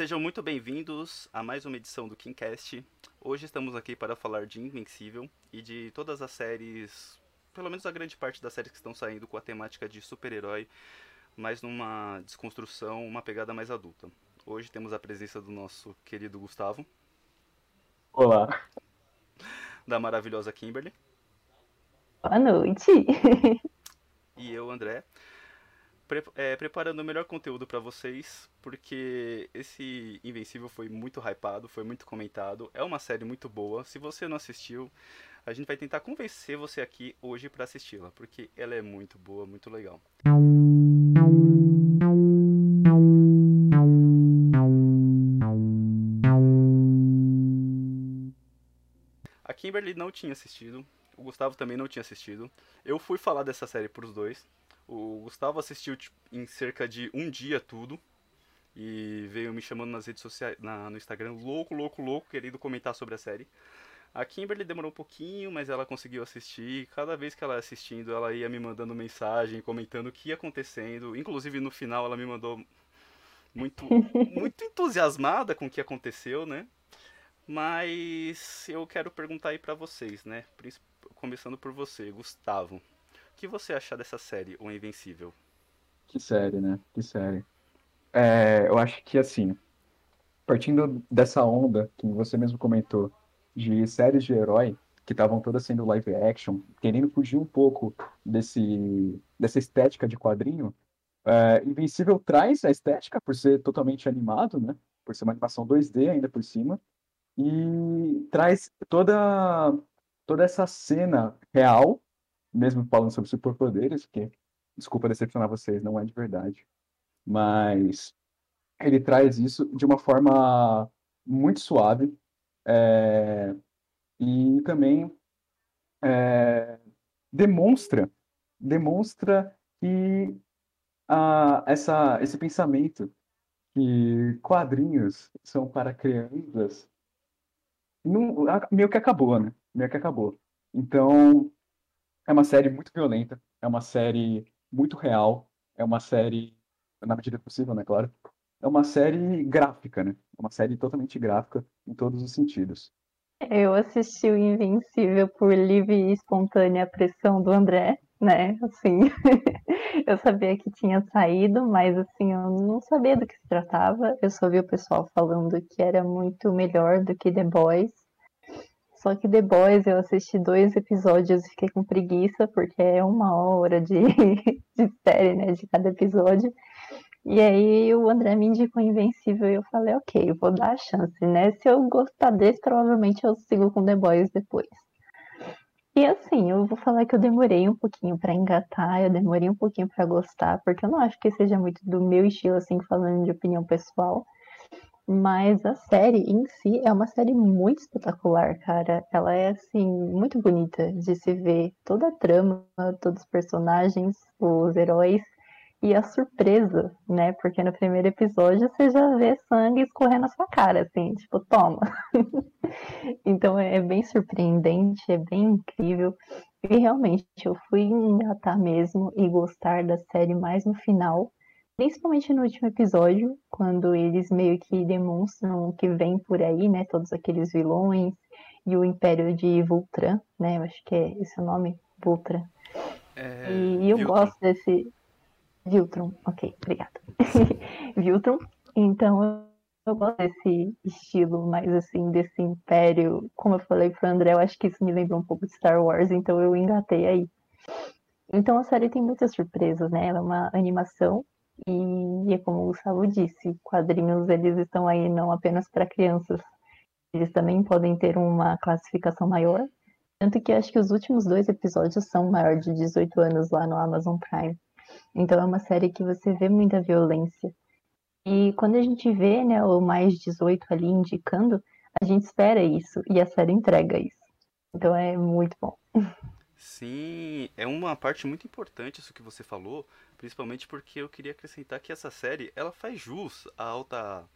Sejam muito bem-vindos a mais uma edição do KingCast. Hoje estamos aqui para falar de Invencível e de todas as séries, pelo menos a grande parte das séries que estão saindo com a temática de super-herói, mas numa desconstrução, uma pegada mais adulta. Hoje temos a presença do nosso querido Gustavo. Olá. Da maravilhosa Kimberly. Boa noite. E eu, André pre é, preparando o melhor conteúdo para vocês, porque esse Invencível foi muito hypado, foi muito comentado. É uma série muito boa. Se você não assistiu, a gente vai tentar convencer você aqui hoje para assisti-la, porque ela é muito boa, muito legal. A Kimberly não tinha assistido, o Gustavo também não tinha assistido. Eu fui falar dessa série pros dois, o Gustavo assistiu tipo, em cerca de um dia tudo. E veio me chamando nas redes sociais, na, no Instagram, louco, louco, louco, querendo comentar sobre a série. A Kimberly demorou um pouquinho, mas ela conseguiu assistir. Cada vez que ela ia assistindo, ela ia me mandando mensagem, comentando o que ia acontecendo. Inclusive no final ela me mandou muito, muito entusiasmada com o que aconteceu, né? Mas eu quero perguntar aí para vocês, né? Começando por você, Gustavo que você acha dessa série, O Invencível? Que série, né? Que série. É, eu acho que, assim, partindo dessa onda que você mesmo comentou, de séries de herói, que estavam todas sendo live action, querendo fugir um pouco desse, dessa estética de quadrinho, é, Invencível traz a estética por ser totalmente animado, né? Por ser uma animação 2D ainda por cima, e traz toda, toda essa cena real mesmo falando sobre superpoderes, que, desculpa decepcionar vocês, não é de verdade. Mas ele traz isso de uma forma muito suave é, e também é, demonstra demonstra que essa, esse pensamento que quadrinhos são para crianças não, meio que acabou, né? Meio que acabou. Então, é uma série muito violenta, é uma série muito real, é uma série, na medida possível, né, claro, é uma série gráfica, né? É uma série totalmente gráfica em todos os sentidos. Eu assisti o Invencível por livre e espontânea pressão do André, né? Assim, eu sabia que tinha saído, mas assim, eu não sabia do que se tratava. Eu só vi o pessoal falando que era muito melhor do que The Boys. Só que The Boys eu assisti dois episódios e fiquei com preguiça, porque é uma hora de, de série, né, de cada episódio. E aí o André me indicou Invencível e eu falei, ok, eu vou dar a chance, né? Se eu gostar desse, provavelmente eu sigo com The Boys depois. E assim, eu vou falar que eu demorei um pouquinho para engatar, eu demorei um pouquinho para gostar, porque eu não acho que seja muito do meu estilo, assim, falando de opinião pessoal. Mas a série em si é uma série muito espetacular, cara. Ela é, assim, muito bonita de se ver. Toda a trama, todos os personagens, os heróis e a surpresa, né? Porque no primeiro episódio você já vê sangue escorrendo na sua cara, assim, tipo, toma. então é bem surpreendente, é bem incrível. E realmente eu fui engatar mesmo e gostar da série mais no final Principalmente no último episódio, quando eles meio que demonstram o que vem por aí, né? Todos aqueles vilões e o Império de Voltran, né? Eu acho que é esse o nome, Voltran. É... E, eu Viltron. gosto desse. Viltron, ok, obrigada. Viltron. Então eu gosto desse estilo mais assim, desse império. Como eu falei pro André, eu acho que isso me lembra um pouco de Star Wars, então eu engatei aí. Então a série tem muitas surpresas, né? Ela é uma animação e é como o Gustavo disse, quadrinhos eles estão aí não apenas para crianças, eles também podem ter uma classificação maior. Tanto que acho que os últimos dois episódios são maior de 18 anos lá no Amazon Prime. Então é uma série que você vê muita violência. E quando a gente vê né, o mais 18 ali indicando, a gente espera isso e a série entrega isso. Então é muito bom. Sim, é uma parte muito importante isso que você falou, principalmente porque eu queria acrescentar que essa série, ela faz jus à alta,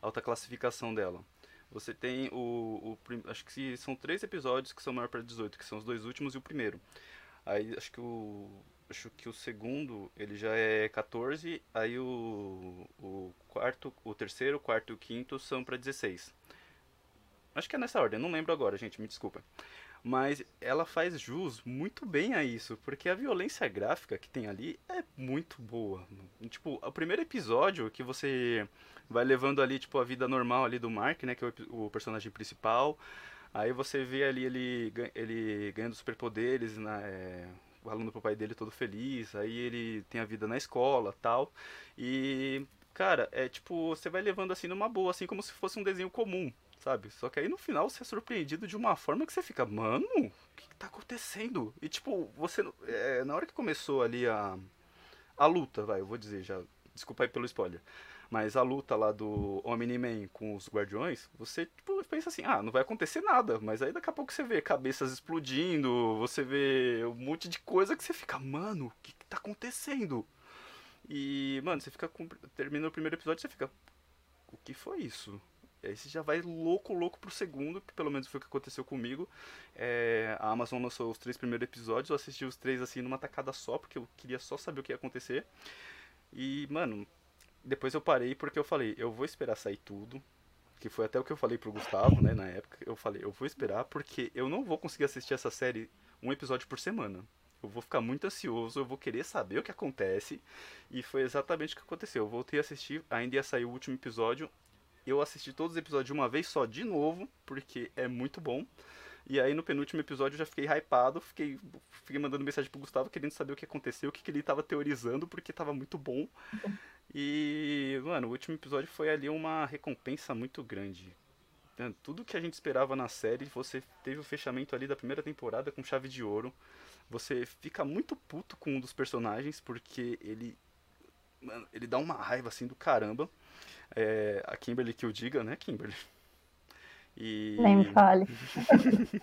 alta classificação dela. Você tem o, o acho que são três episódios que são maior para 18, que são os dois últimos e o primeiro. Aí acho que o acho que o segundo ele já é 14, aí o, o quarto, o terceiro, o quarto e o quinto são para 16. Acho que é nessa ordem, não lembro agora, gente, me desculpa. Mas ela faz jus muito bem a isso, porque a violência gráfica que tem ali é muito boa. Tipo, o primeiro episódio que você vai levando ali, tipo, a vida normal ali do Mark, né, que é o, o personagem principal. Aí você vê ali ele, ele ganhando superpoderes, né, falando pro pai dele todo feliz, aí ele tem a vida na escola tal. E, cara, é tipo, você vai levando assim numa boa, assim como se fosse um desenho comum, sabe? Só que aí no final você é surpreendido de uma forma que você fica, mano, o que, que tá acontecendo? E tipo, você. É, na hora que começou ali a. A luta, vai, eu vou dizer já. Desculpa aí pelo spoiler. Mas a luta lá do Omni-Man com os Guardiões, você tipo, pensa assim, ah, não vai acontecer nada. Mas aí daqui a pouco você vê cabeças explodindo, você vê um monte de coisa que você fica, mano, o que, que tá acontecendo? E, mano, você fica. Com... Termina o primeiro episódio você fica. O que foi isso? E aí você já vai louco, louco pro segundo, que pelo menos foi o que aconteceu comigo. É, a Amazon lançou os três primeiros episódios, eu assisti os três assim numa tacada só, porque eu queria só saber o que ia acontecer. E, mano, depois eu parei porque eu falei, eu vou esperar sair tudo. Que foi até o que eu falei pro Gustavo, né, na época. Eu falei, eu vou esperar porque eu não vou conseguir assistir essa série um episódio por semana. Eu vou ficar muito ansioso, eu vou querer saber o que acontece. E foi exatamente o que aconteceu. Eu voltei a assistir, ainda ia sair o último episódio. Eu assisti todos os episódios de uma vez só, de novo, porque é muito bom. E aí no penúltimo episódio eu já fiquei hypado, fiquei, fiquei mandando mensagem pro Gustavo querendo saber o que aconteceu, o que, que ele tava teorizando, porque tava muito bom. E, mano, o último episódio foi ali uma recompensa muito grande. Tudo que a gente esperava na série, você teve o fechamento ali da primeira temporada com chave de ouro. Você fica muito puto com um dos personagens, porque ele. Mano, ele dá uma raiva assim do caramba. É, a Kimberly que o diga, né, Kimberly? E... Nem fale.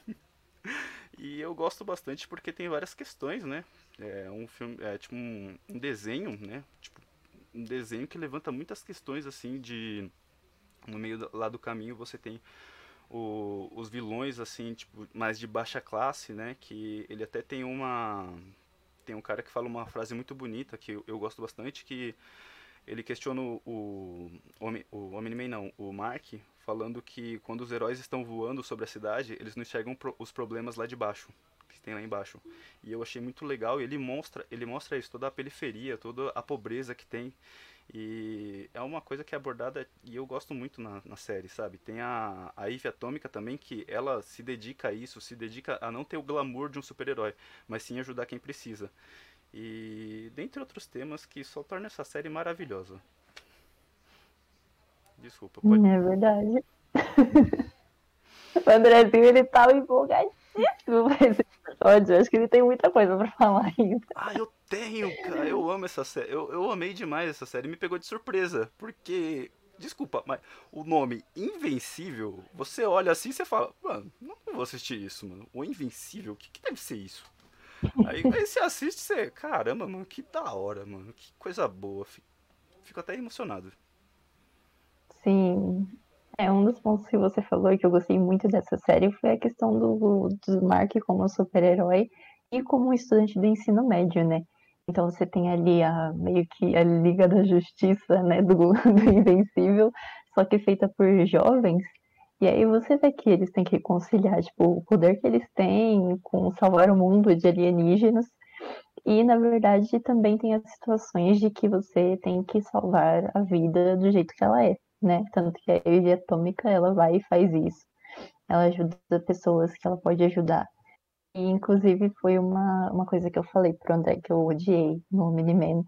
e eu gosto bastante porque tem várias questões, né? É um filme, é tipo um, um desenho, né? Tipo, um desenho que levanta muitas questões assim de no meio do, lá do caminho você tem o, os vilões assim tipo mais de baixa classe né que ele até tem uma tem um cara que fala uma frase muito bonita que eu, eu gosto bastante que ele questiona o o o não o Mark falando que quando os heróis estão voando sobre a cidade eles não enxergam pro, os problemas lá de baixo tem lá embaixo. E eu achei muito legal ele mostra, ele mostra isso, toda a periferia, toda a pobreza que tem. E é uma coisa que é abordada e eu gosto muito na, na série, sabe? Tem a, a Eve Atômica também, que ela se dedica a isso, se dedica a não ter o glamour de um super-herói, mas sim ajudar quem precisa. E dentre outros temas que só torna essa série maravilhosa. Desculpa, pode. É verdade. o Andrezinho, ele tá empolgadinho esse episódio. Acho que ele tem muita coisa pra falar ainda. Ah, eu tenho, cara. Eu amo essa série. Eu, eu amei demais essa série. Me pegou de surpresa. Porque. Desculpa, mas o nome Invencível, você olha assim e você fala, mano, não vou assistir isso, mano. O Invencível, o que, que deve ser isso? Aí, aí você assiste você, caramba, mano, que da hora, mano. Que coisa boa. Fico, até emocionado. Sim, é, um dos pontos que você falou que eu gostei muito dessa série foi a questão do, do Mark como super-herói e como estudante do ensino médio, né? Então você tem ali a meio que a Liga da Justiça, né, do, do Invencível, só que feita por jovens. E aí você vê que eles têm que conciliar, tipo, o poder que eles têm com salvar o mundo de alienígenas. E, na verdade, também tem as situações de que você tem que salvar a vida do jeito que ela é né? Tanto que a energia atômica ela vai e faz isso. Ela ajuda pessoas que ela pode ajudar. E inclusive foi uma, uma coisa que eu falei pro André que eu odiei no Miniman,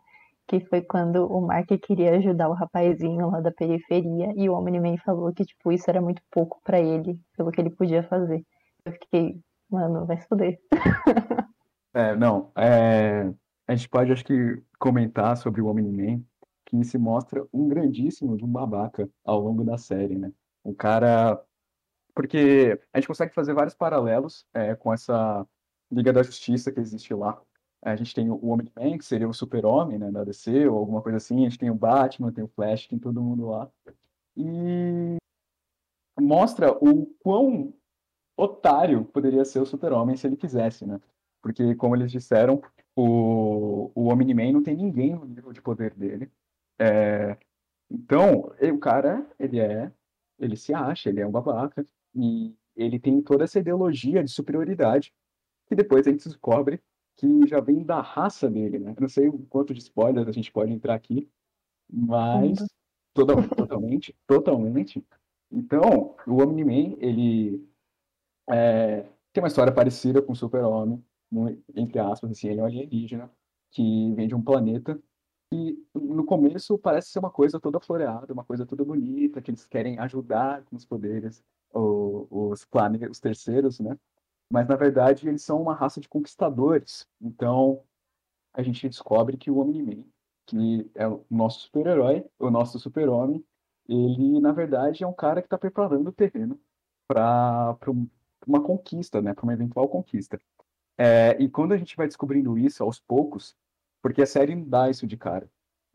que foi quando o Mark queria ajudar o rapazinho lá da periferia e o Omni-Man falou que tipo isso era muito pouco para ele, pelo que ele podia fazer. Eu fiquei, mano, vai foder. É, não, é, a gente pode acho que comentar sobre o Omni-Man que se mostra um grandíssimo de um babaca ao longo da série, né? Um cara. Porque a gente consegue fazer vários paralelos é, com essa Liga da Justiça que existe lá. A gente tem o Homem-Man, que seria o super-homem, né, da DC, ou alguma coisa assim. A gente tem o Batman, tem o Flash, tem todo mundo lá. E mostra o quão otário poderia ser o super-homem se ele quisesse, né? Porque, como eles disseram, O, o Omni-Man não tem ninguém no nível de poder dele. É, então, o cara, ele é, ele se acha, ele é um babaca, e ele tem toda essa ideologia de superioridade, que depois a gente descobre que já vem da raça dele, né? Eu não sei o quanto de spoilers a gente pode entrar aqui, mas Fundo. toda, totalmente, totalmente. Então, o Omni-Man, ele é, tem uma história parecida com o Super-Homem, entre aspas, assim, ele é um alienígena que vem de um planeta e no começo parece ser uma coisa toda floreada, uma coisa toda bonita, que eles querem ajudar com os poderes, os planetas, os terceiros, né? Mas na verdade eles são uma raça de conquistadores. Então a gente descobre que o Omni-Man, que é o nosso super-herói, o nosso super-homem, ele na verdade é um cara que está preparando o terreno para uma conquista, né? Para uma eventual conquista. É, e quando a gente vai descobrindo isso aos poucos, porque a série não dá isso de cara.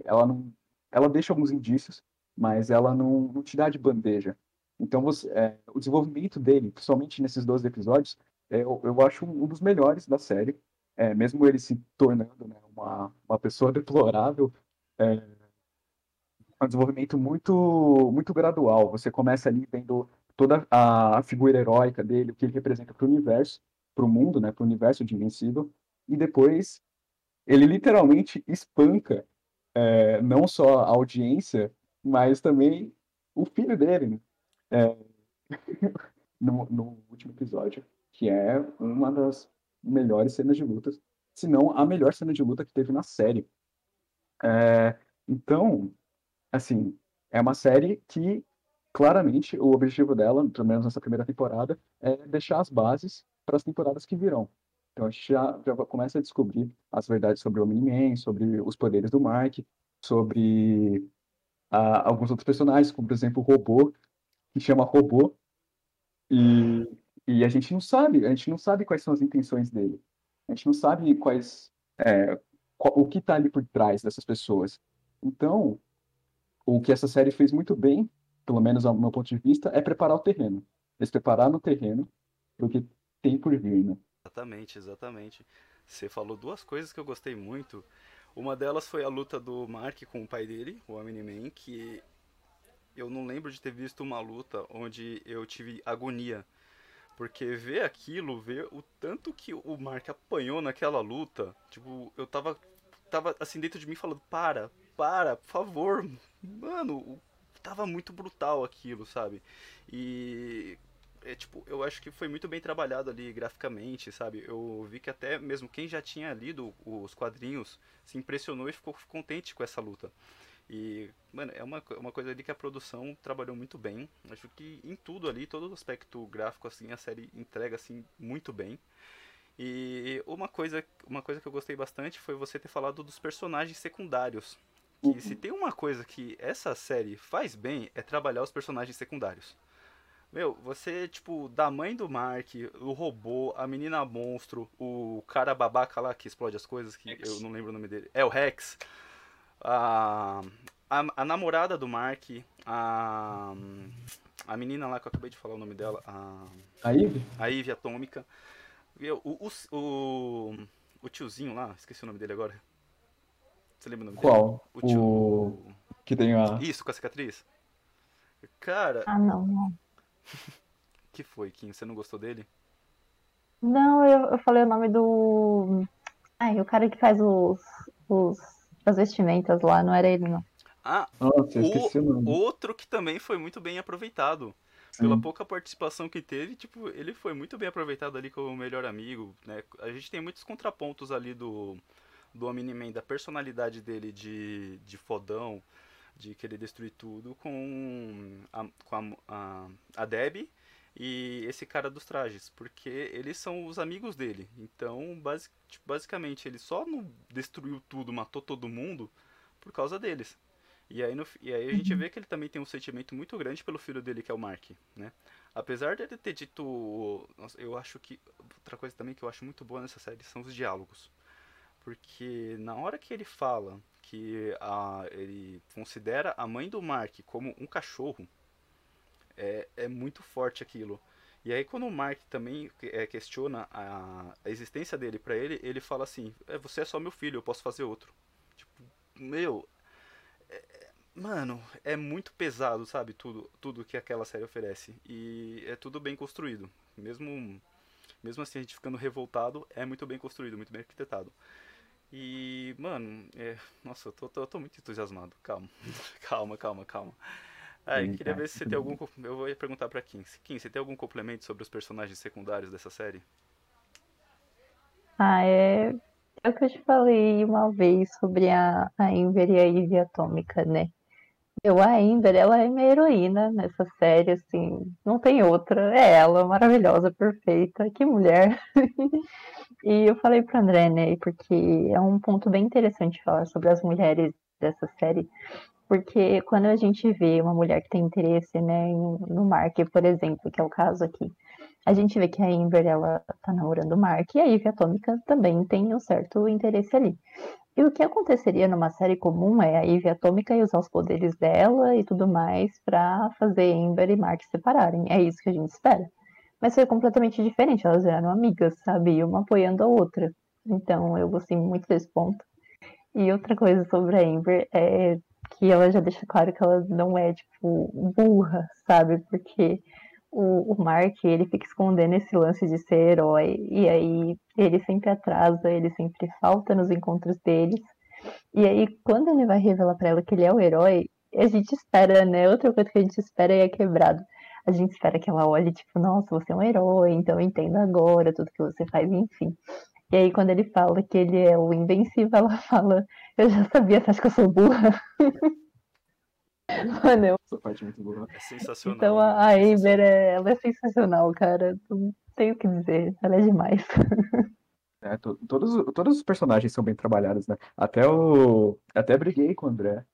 Ela não, ela deixa alguns indícios, mas ela não, não te dá de bandeja. Então você, é, o desenvolvimento dele, principalmente nesses 12 episódios, eu, eu acho um dos melhores da série. É, mesmo ele se tornando né, uma, uma pessoa deplorável, é, é um desenvolvimento muito, muito gradual. Você começa ali vendo toda a, a figura heróica dele, o que ele representa para o universo, para o mundo, né, para o universo de Invencível, e depois ele literalmente espanca é, não só a audiência, mas também o filho dele, né? É, no, no último episódio, que é uma das melhores cenas de luta, se não a melhor cena de luta que teve na série. É, então, assim, é uma série que claramente o objetivo dela, pelo menos nessa primeira temporada, é deixar as bases para as temporadas que virão. Então a gente já, já começa a descobrir as verdades sobre o Omni-Man, sobre os poderes do Mark, sobre alguns outros personagens, como por exemplo o Robô, que chama Robô, e, e a gente não sabe, a gente não sabe quais são as intenções dele. A gente não sabe quais, é, o que está ali por trás dessas pessoas. Então, o que essa série fez muito bem, pelo menos ao meu ponto de vista, é preparar o terreno. Eles prepararam o terreno para o que tem por vir, né? Exatamente, exatamente. Você falou duas coisas que eu gostei muito. Uma delas foi a luta do Mark com o pai dele, o Omni-Man, que eu não lembro de ter visto uma luta onde eu tive agonia. Porque ver aquilo, ver o tanto que o Mark apanhou naquela luta, tipo, eu tava, tava assim dentro de mim falando, para, para, por favor. Mano, tava muito brutal aquilo, sabe? E é tipo, eu acho que foi muito bem trabalhado ali graficamente, sabe? Eu vi que até mesmo quem já tinha lido os quadrinhos se impressionou e ficou contente com essa luta. E, mano, é uma, uma coisa ali que a produção trabalhou muito bem. Acho que em tudo ali, todo o aspecto gráfico, assim, a série entrega, assim, muito bem. E uma coisa, uma coisa que eu gostei bastante foi você ter falado dos personagens secundários. Que se tem uma coisa que essa série faz bem, é trabalhar os personagens secundários. Meu, você, tipo, da mãe do Mark, o robô, a menina monstro, o cara babaca lá que explode as coisas, que Rex. eu não lembro o nome dele. É o Rex. A, a, a namorada do Mark, a, a menina lá que eu acabei de falar o nome dela, a, Aí, a Ivy Atômica. O, o, o, o tiozinho lá, esqueci o nome dele agora. Você lembra o nome dele? qual? O tio. O que tem a. Isso, com a cicatriz. Cara, Ah, não, não. que foi, Kim? Você não gostou dele? Não, eu, eu falei o nome do. Ai, o cara que faz os, os, as vestimentas lá, não era ele, não. Ah, Nossa, eu esqueci o nome. outro que também foi muito bem aproveitado. Pela Sim. pouca participação que teve, tipo, ele foi muito bem aproveitado ali como melhor amigo, né? A gente tem muitos contrapontos ali do, do Omni-Man, da personalidade dele de, de fodão, de querer destruir tudo, com a, com a, a, a Debbie e esse cara dos trajes, porque eles são os amigos dele. Então, basi tipo, basicamente, ele só não destruiu tudo, matou todo mundo por causa deles. E aí, no, e aí a gente vê que ele também tem um sentimento muito grande pelo filho dele, que é o Mark, né? Apesar dele ter dito... nossa, eu acho que... Outra coisa também que eu acho muito boa nessa série são os diálogos. Porque na hora que ele fala que a, ele considera a mãe do Mark como um cachorro, é, é muito forte aquilo. E aí quando o Mark também é, questiona a, a, existência dele para ele, ele fala assim, é, você é só meu filho, eu posso fazer outro. Tipo, meu, é, mano, é muito pesado, sabe, tudo, tudo que aquela série oferece. E é tudo bem construído. Mesmo, mesmo assim, a gente ficando revoltado, é muito bem construído, muito bem arquitetado. E, mano, é, nossa, eu tô, tô, tô muito entusiasmado. Calma, calma, calma, calma. Ah, eu queria ver se você tem algum. Eu vou perguntar pra Kim. Kim, você tem algum complemento sobre os personagens secundários dessa série? Ah, é. É o que eu te falei uma vez sobre a, a Ember e a Ivy Atômica, né? Eu, a Ember, ela é minha heroína nessa série, assim, não tem outra. É ela, maravilhosa, perfeita, que mulher. e eu falei pro André, né, porque é um ponto bem interessante falar sobre as mulheres dessa série, porque quando a gente vê uma mulher que tem interesse, né, no Mark, por exemplo, que é o caso aqui, a gente vê que a Amber, ela tá namorando o Mark, e a Ivy Atômica também tem um certo interesse ali. E o que aconteceria numa série comum é a Ivy Atômica usar os poderes dela e tudo mais para fazer Amber e Mark se separarem. É isso que a gente espera. Mas foi completamente diferente, elas eram amigas, sabe? Uma apoiando a outra. Então eu gostei muito desse ponto. E outra coisa sobre a Amber é que ela já deixa claro que ela não é, tipo, burra, sabe? Porque o, o Mark, ele fica escondendo esse lance de ser herói, e aí ele sempre atrasa, ele sempre falta nos encontros deles. E aí, quando ele vai revelar para ela que ele é o herói, a gente espera, né? Outra coisa que a gente espera é quebrado. A gente espera que ela olhe, tipo, nossa, você é um herói, então eu entendo agora tudo que você faz, enfim. E aí, quando ele fala que ele é o invencível, ela fala: Eu já sabia, você acha que eu sou burra? Mano, eu... Essa parte é muito boa. É sensacional. Então a, a Amber, é, ela é sensacional, cara. Não tenho o que dizer. Ela é demais. É, to, todos, todos os personagens são bem trabalhados, né? Até o. Até briguei com o André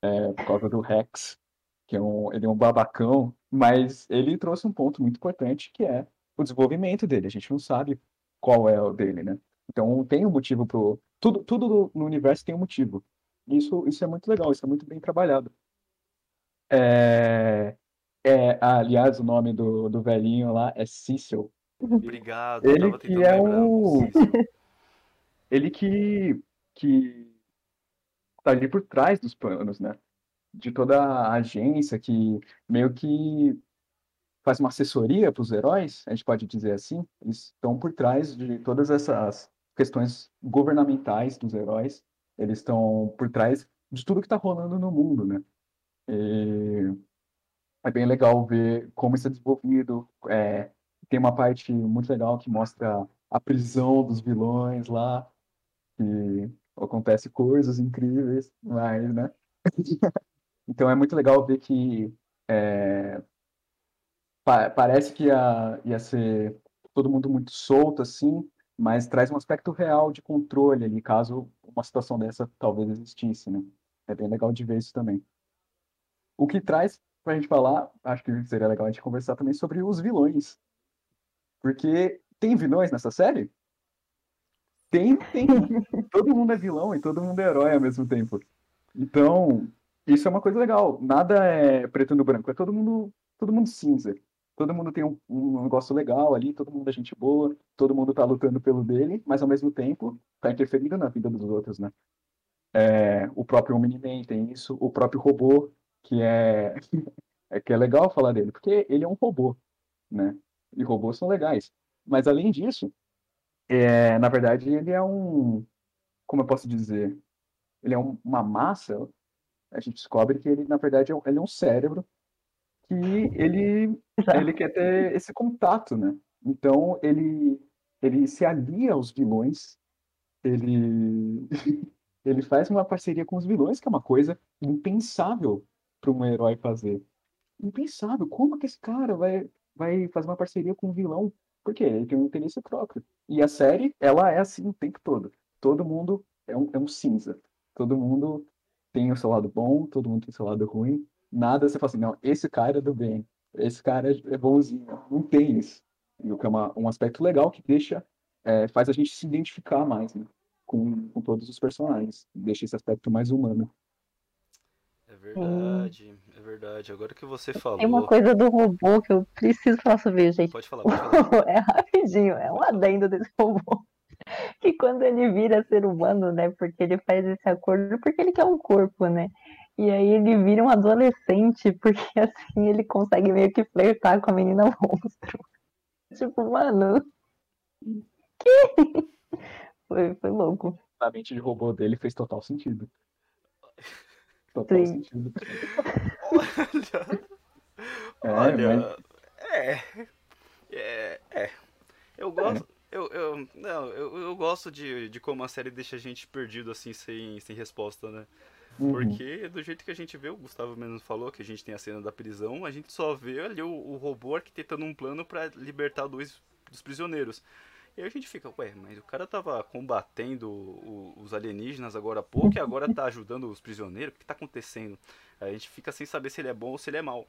é, por causa do Rex, que é um, ele é um babacão, mas ele trouxe um ponto muito importante que é o desenvolvimento dele. A gente não sabe qual é o dele, né? Então tem um motivo pro. Tudo, tudo no universo tem um motivo. Isso, isso é muito legal, isso é muito bem trabalhado. É, é, aliás, o nome do, do velhinho lá é Cecil. Obrigado, ele que é o... ele que, que tá ali por trás dos planos, né? De toda a agência que meio que faz uma assessoria para os heróis, a gente pode dizer assim. Eles estão por trás de todas essas questões governamentais dos heróis. Eles estão por trás de tudo que está rolando no mundo, né? E é bem legal ver como isso é desenvolvido. É, tem uma parte muito legal que mostra a prisão dos vilões lá, que acontece coisas incríveis, mas, né? então é muito legal ver que é, pa parece que ia, ia ser todo mundo muito solto, assim, mas traz um aspecto real de controle ali, caso uma situação dessa talvez existisse, né? É bem legal de ver isso também. O que traz pra gente falar, acho que seria legal a gente conversar também sobre os vilões. Porque tem vilões nessa série? Tem, tem. todo mundo é vilão e todo mundo é herói ao mesmo tempo. Então, isso é uma coisa legal. Nada é preto no branco, é todo mundo, todo mundo cinza. Todo mundo tem um, um negócio legal ali, todo mundo é gente boa, todo mundo tá lutando pelo dele, mas ao mesmo tempo tá interferindo na vida dos outros, né? É, o próprio Omni-Man tem isso, o próprio robô que é, é que é legal falar dele, porque ele é um robô, né? E robôs são legais. Mas além disso, é, na verdade, ele é um, como eu posso dizer, ele é um, uma massa. A gente descobre que ele, na verdade, é um, ele é um cérebro que ele, ele quer ter esse contato, né? Então ele ele se alia aos vilões, ele ele faz uma parceria com os vilões, que é uma coisa impensável para um herói fazer. Impensável. Como que esse cara vai, vai fazer uma parceria com um vilão? Porque ele tem um interesse próprio. E a série, ela é assim o tempo todo. Todo mundo é um, é um cinza. Todo mundo tem o seu lado bom, todo mundo tem o seu lado ruim. Nada você fala assim, não, esse cara é do bem, esse cara é bonzinho. Não tem isso. E o que é uma, um aspecto legal que deixa, é, faz a gente se identificar mais né, com, com todos os personagens. Deixa esse aspecto mais humano. verdade, é verdade. Agora que você falou. Tem uma coisa do robô que eu preciso falar sobre, gente. Pode falar, pode falar. É rapidinho, é um adendo desse robô. Que quando ele vira ser humano, né? Porque ele faz esse acordo, porque ele quer um corpo, né? E aí ele vira um adolescente, porque assim ele consegue meio que flertar com a menina monstro. Tipo, mano. Que? Foi, foi louco. A mente de robô dele fez total sentido. Total Sim. sentido. Olha. É, Olha. É. É. É. Eu gosto. Eu, eu, não, eu, eu gosto de, de como a série deixa a gente perdido assim, sem, sem resposta, né? Uhum. Porque do jeito que a gente vê, o Gustavo mesmo falou que a gente tem a cena da prisão, a gente só vê ali o, o robô arquitetando um plano pra libertar dois dos prisioneiros. E aí a gente fica, ué, mas o cara tava combatendo o- os alienígenas agora há pouco e agora tá ajudando os prisioneiros, o que tá acontecendo? A gente fica sem saber se ele é bom ou se ele é mau.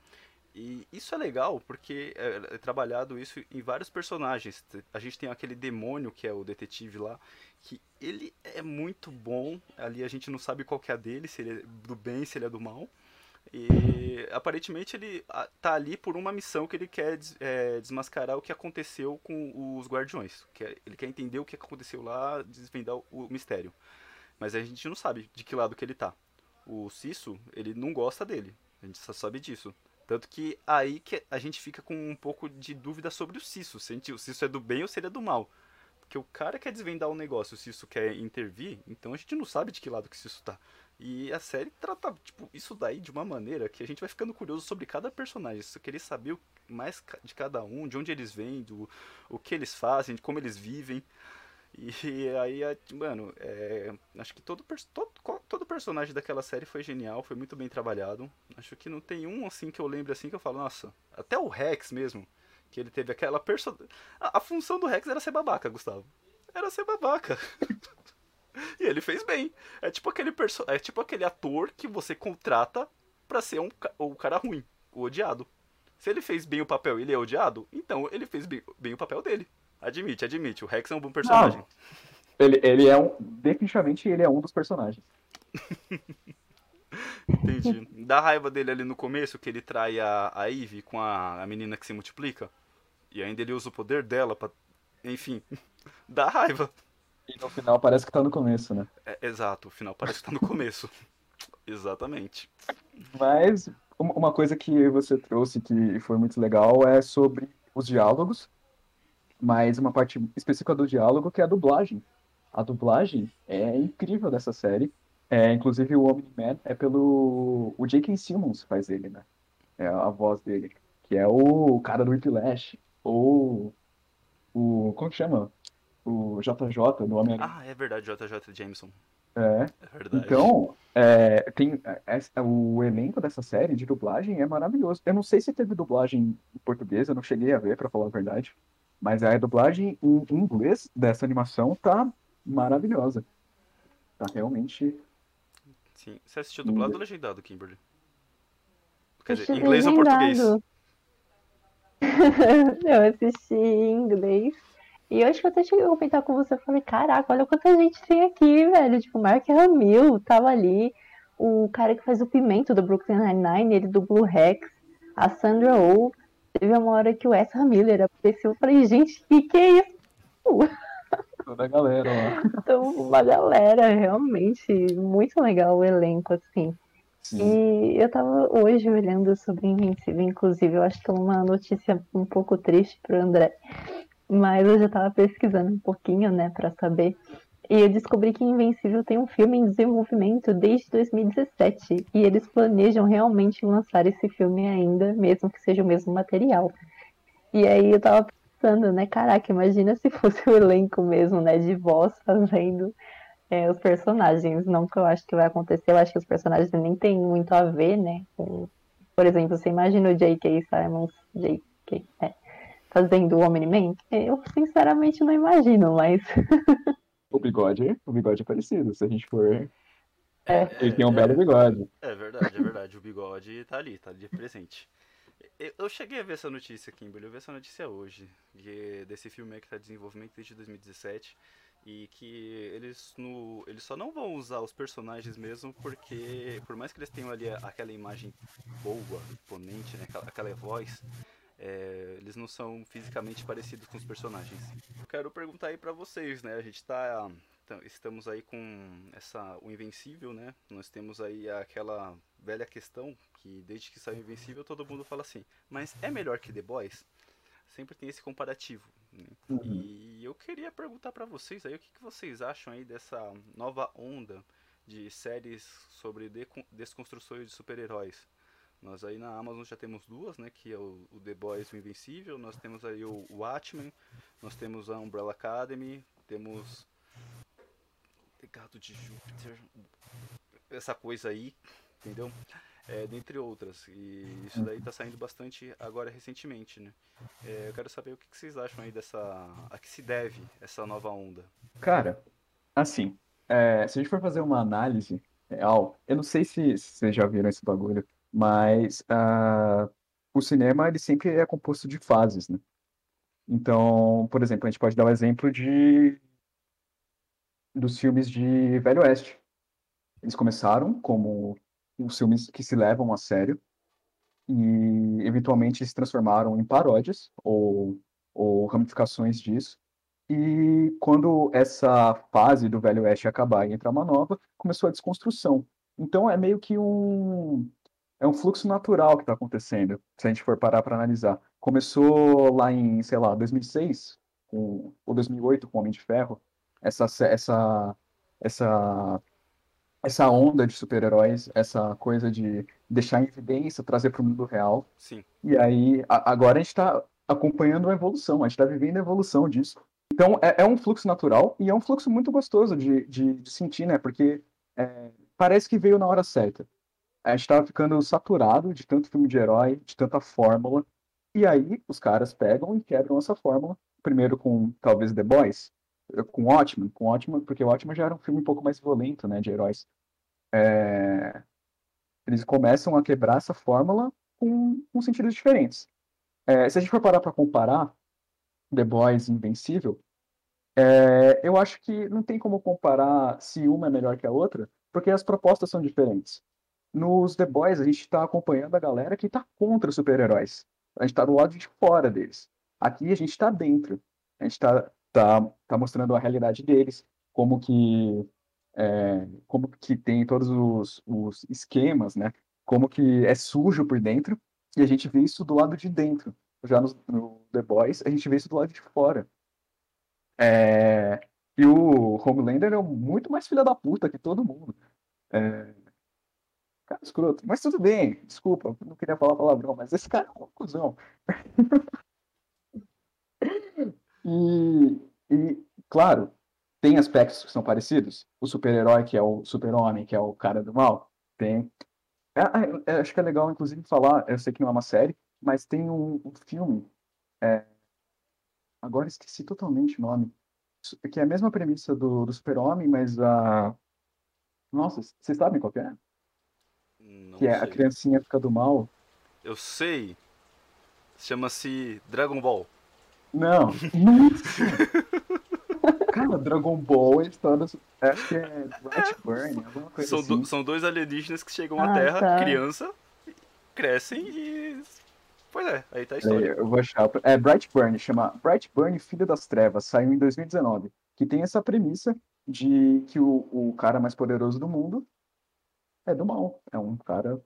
E isso é legal porque é, é trabalhado isso em vários personagens. A gente tem aquele demônio que é o detetive lá, que ele é muito bom. Ali a gente não sabe qual que é a dele, se ele é do bem, se ele é do mal. E aparentemente ele tá ali por uma missão que ele quer é, desmascarar o que aconteceu com os guardiões. Que é- ele quer entender o que aconteceu lá, desvendar o mistério. Mas a gente não sabe de que lado que ele tá. O Cisso, ele não gosta dele. A gente só sabe disso. Tanto que aí que a gente fica com um pouco de dúvida sobre o Cisso. Se a gente- o Cisso é do bem ou se ele é do mal. Porque o cara quer desvendar o negócio, o Cisso quer intervir, então a gente não sabe de que lado que o Cisso tá. E a série trata tipo, isso daí de uma maneira que a gente vai ficando curioso sobre cada personagem. Você querer saber mais de cada um, de onde eles vêm, do, o que eles fazem, de como eles vivem. E aí, a- mano, é, acho que todo, todo, todo personagem daquela série foi genial, foi muito bem trabalhado. Acho que não tem um assim que eu lembre assim que eu falo, nossa, até o Rex mesmo, que ele teve aquela perso... a, a função do Rex era ser babaca, Gustavo. Era ser babaca. e ele fez bem. É tipo aquele perso... é tipo aquele ator que você contrata pra ser um, o cara ruim, o odiado. Se ele fez bem o papel ele é odiado, então ele fez bem, bem o papel dele. Admite, admite. O Rex é um bom personagem. Ele, ele é um. Definitivamente ele é um dos personagens. Entendi. Dá raiva dele ali no começo, que ele trai a, a Eve com a, a menina que se multiplica. E ainda ele usa o poder dela pra. Enfim. Dá raiva. E no final parece que tá no começo, né? É, exato, o final parece que tá no começo. Exatamente. Mas uma coisa que você trouxe que foi muito legal é sobre os diálogos, mas uma parte específica do diálogo que é a dublagem. A dublagem é incrível dessa série. É, inclusive o Omni-Man é pelo... O J.K. Simmons faz ele, né? É a voz dele. Que é o cara do Whiplash. Ou o... Como que chama? O JJ do Homem-Aranha. Ah, é verdade, JJ Jameson. É. É verdade. Então, é, tem, essa- o elenco dessa série de dublagem é maravilhoso. Eu não sei se teve dublagem em português, eu não cheguei a ver, pra falar a verdade. Mas a dublagem em inglês dessa animação tá maravilhosa. Tá realmente. Sim. Você assistiu dublado ou legendado, Kimberly? Quer dizer, Assisti inglês ou português? legendado. Eu assisti em inglês. E eu acho que eu até cheguei a comentar com você. Eu falei, caraca, olha quanta gente tem aqui, velho. Tipo, Mark Hamill tava ali. O cara que faz o Pimento do Brooklyn Nine-Nine, ele dublou o Rex. A Sandra Oh. Teve uma hora que o Ezra Miller apareceu. Eu falei, gente, que que é isso? Toda a galera lá. Então, uma galera, realmente, muito legal o elenco, assim. Sim. E eu tava hoje olhando sobre Invencível, inclusive, eu acho que é uma notícia um pouco triste pro André, mas eu já tava pesquisando um pouquinho, né, pra saber. E eu descobri que Invencível tem um filme em desenvolvimento desde 2017, e eles planejam realmente lançar esse filme ainda, mesmo que seja o mesmo material. E aí eu tava pensando, né, caraca, imagina se fosse o elenco mesmo, né, de voz fazendo é, os personagens. Não que eu acho que vai acontecer, eu acho que os personagens nem tem muito a ver, né? com- por exemplo, você imagina o J.K. Simons, J.K., é, fazendo o Omni-Man? Eu sinceramente não imagino, mas O bigode, o bigode é parecido. Se a gente for. É. Ele tem um belo bigode. É verdade, é verdade. O bigode tá ali, tá ali presente. Eu, eu cheguei a ver essa notícia, Kimberly. Eu vi essa notícia hoje. De, desse filme que tá em desenvolvimento desde 2017. E que eles, no, eles só não vão usar os personagens mesmo porque, por mais que eles tenham ali aquela imagem boa, imponente, né, aquela, aquela voz, é, eles não são fisicamente parecidos com os personagens. Eu quero perguntar aí pra vocês, né? A gente tá. Estamos aí com essa, o Invencível, né? Nós temos aí aquela velha questão que desde que saiu Invencível todo mundo fala assim, mas é melhor que The Boys? Sempre tem esse comparativo. Né? Uhum. E eu queria perguntar para vocês aí o que, que vocês acham aí dessa nova onda de séries sobre desconstruções de super-heróis. Nós aí na Amazon já temos duas, né? Que é o, o The Boys o Invencível, nós temos aí o, Watchmen, nós temos a Umbrella Academy, temos Legado de Júpiter, essa coisa aí, entendeu? É, dentre outras. E isso daí tá saindo bastante agora recentemente, né? É, eu quero saber o que, que vocês acham aí dessa. a que se deve essa nova onda. Cara, assim, é, se a gente for fazer uma análise real, eu não sei se, se vocês já viram esse bagulho, mas uh, o cinema ele sempre é composto de fases, né? Então, por exemplo, a gente pode dar o exemplo de dos filmes de Velho Oeste. Eles começaram como os filmes que se levam a sério e eventualmente se transformaram em paródias ou, ou ramificações disso. E quando essa fase do Velho Oeste acabar e entrar uma nova, começou a desconstrução. Então é meio que um é um fluxo natural que está acontecendo, se a gente for parar para analisar. Começou lá em, sei lá, 2006, com, ou 2008, com o Homem de Ferro, essa, essa, essa, essa onda de super-heróis, essa coisa de deixar em evidência, trazer para o mundo real. Sim. E aí, a, agora a gente está acompanhando a evolução, a gente está vivendo a evolução disso. Então, é, é, um fluxo natural e é um fluxo muito gostoso de, de, de sentir, né? Porque é, parece que veio na hora certa a gente tava ficando saturado de tanto filme de herói, de tanta fórmula. E aí os caras pegam e quebram essa fórmula. Primeiro com talvez The Boys, com Watchmen, com Watchmen, porque Watchmen já era um filme um pouco mais violento, né, de heróis. É... Eles começam a quebrar essa fórmula com, com sentidos diferentes. É, se a gente for parar para comparar The Boys e Invencível, é, eu acho que não tem como comparar se uma é melhor que a outra, porque as propostas são diferentes. Nos The Boys, a gente está acompanhando a galera que está contra os super-heróis. A gente está do lado de fora deles. Aqui a gente está dentro. A gente está tá, tá mostrando a realidade deles, como que é, como que tem todos os, os esquemas, né? Como que é sujo por dentro. E a gente vê isso do lado de dentro. Já no, no The Boys, a gente vê isso do lado de fora. É, e o Homelander é muito mais filha da puta que todo mundo. É, Cara escroto. Mas tudo bem, desculpa, não queria falar palavrão, mas esse cara é um cuzão. e, e, claro, tem aspectos que são parecidos. O super-herói, que é o super-homem, que é o cara do mal, tem. É, é, é, acho que é legal, inclusive, falar, eu sei que não é uma série, mas tem um, um filme. É, agora esqueci totalmente o nome. Que é a mesma premissa do, do super-homem, mas a. Nossa, vocês sabem qual é? Não que é a criancinha fica do mal. Eu sei. Chama-se Dragon Ball. Não, nossa! Cara, Dragon Ball, eles todos. Acho que é Brightburn, alguma coisa são assim. Do, são dois alienígenas que chegam ah, à Terra, tá. criança, crescem e. Pois é, aí tá a história. É, eu vou achar. É Brightburn, chama Brightburn Filho das Trevas, saiu em 2019. Que tem essa premissa de que o, o cara mais poderoso do mundo é do mal, é um cara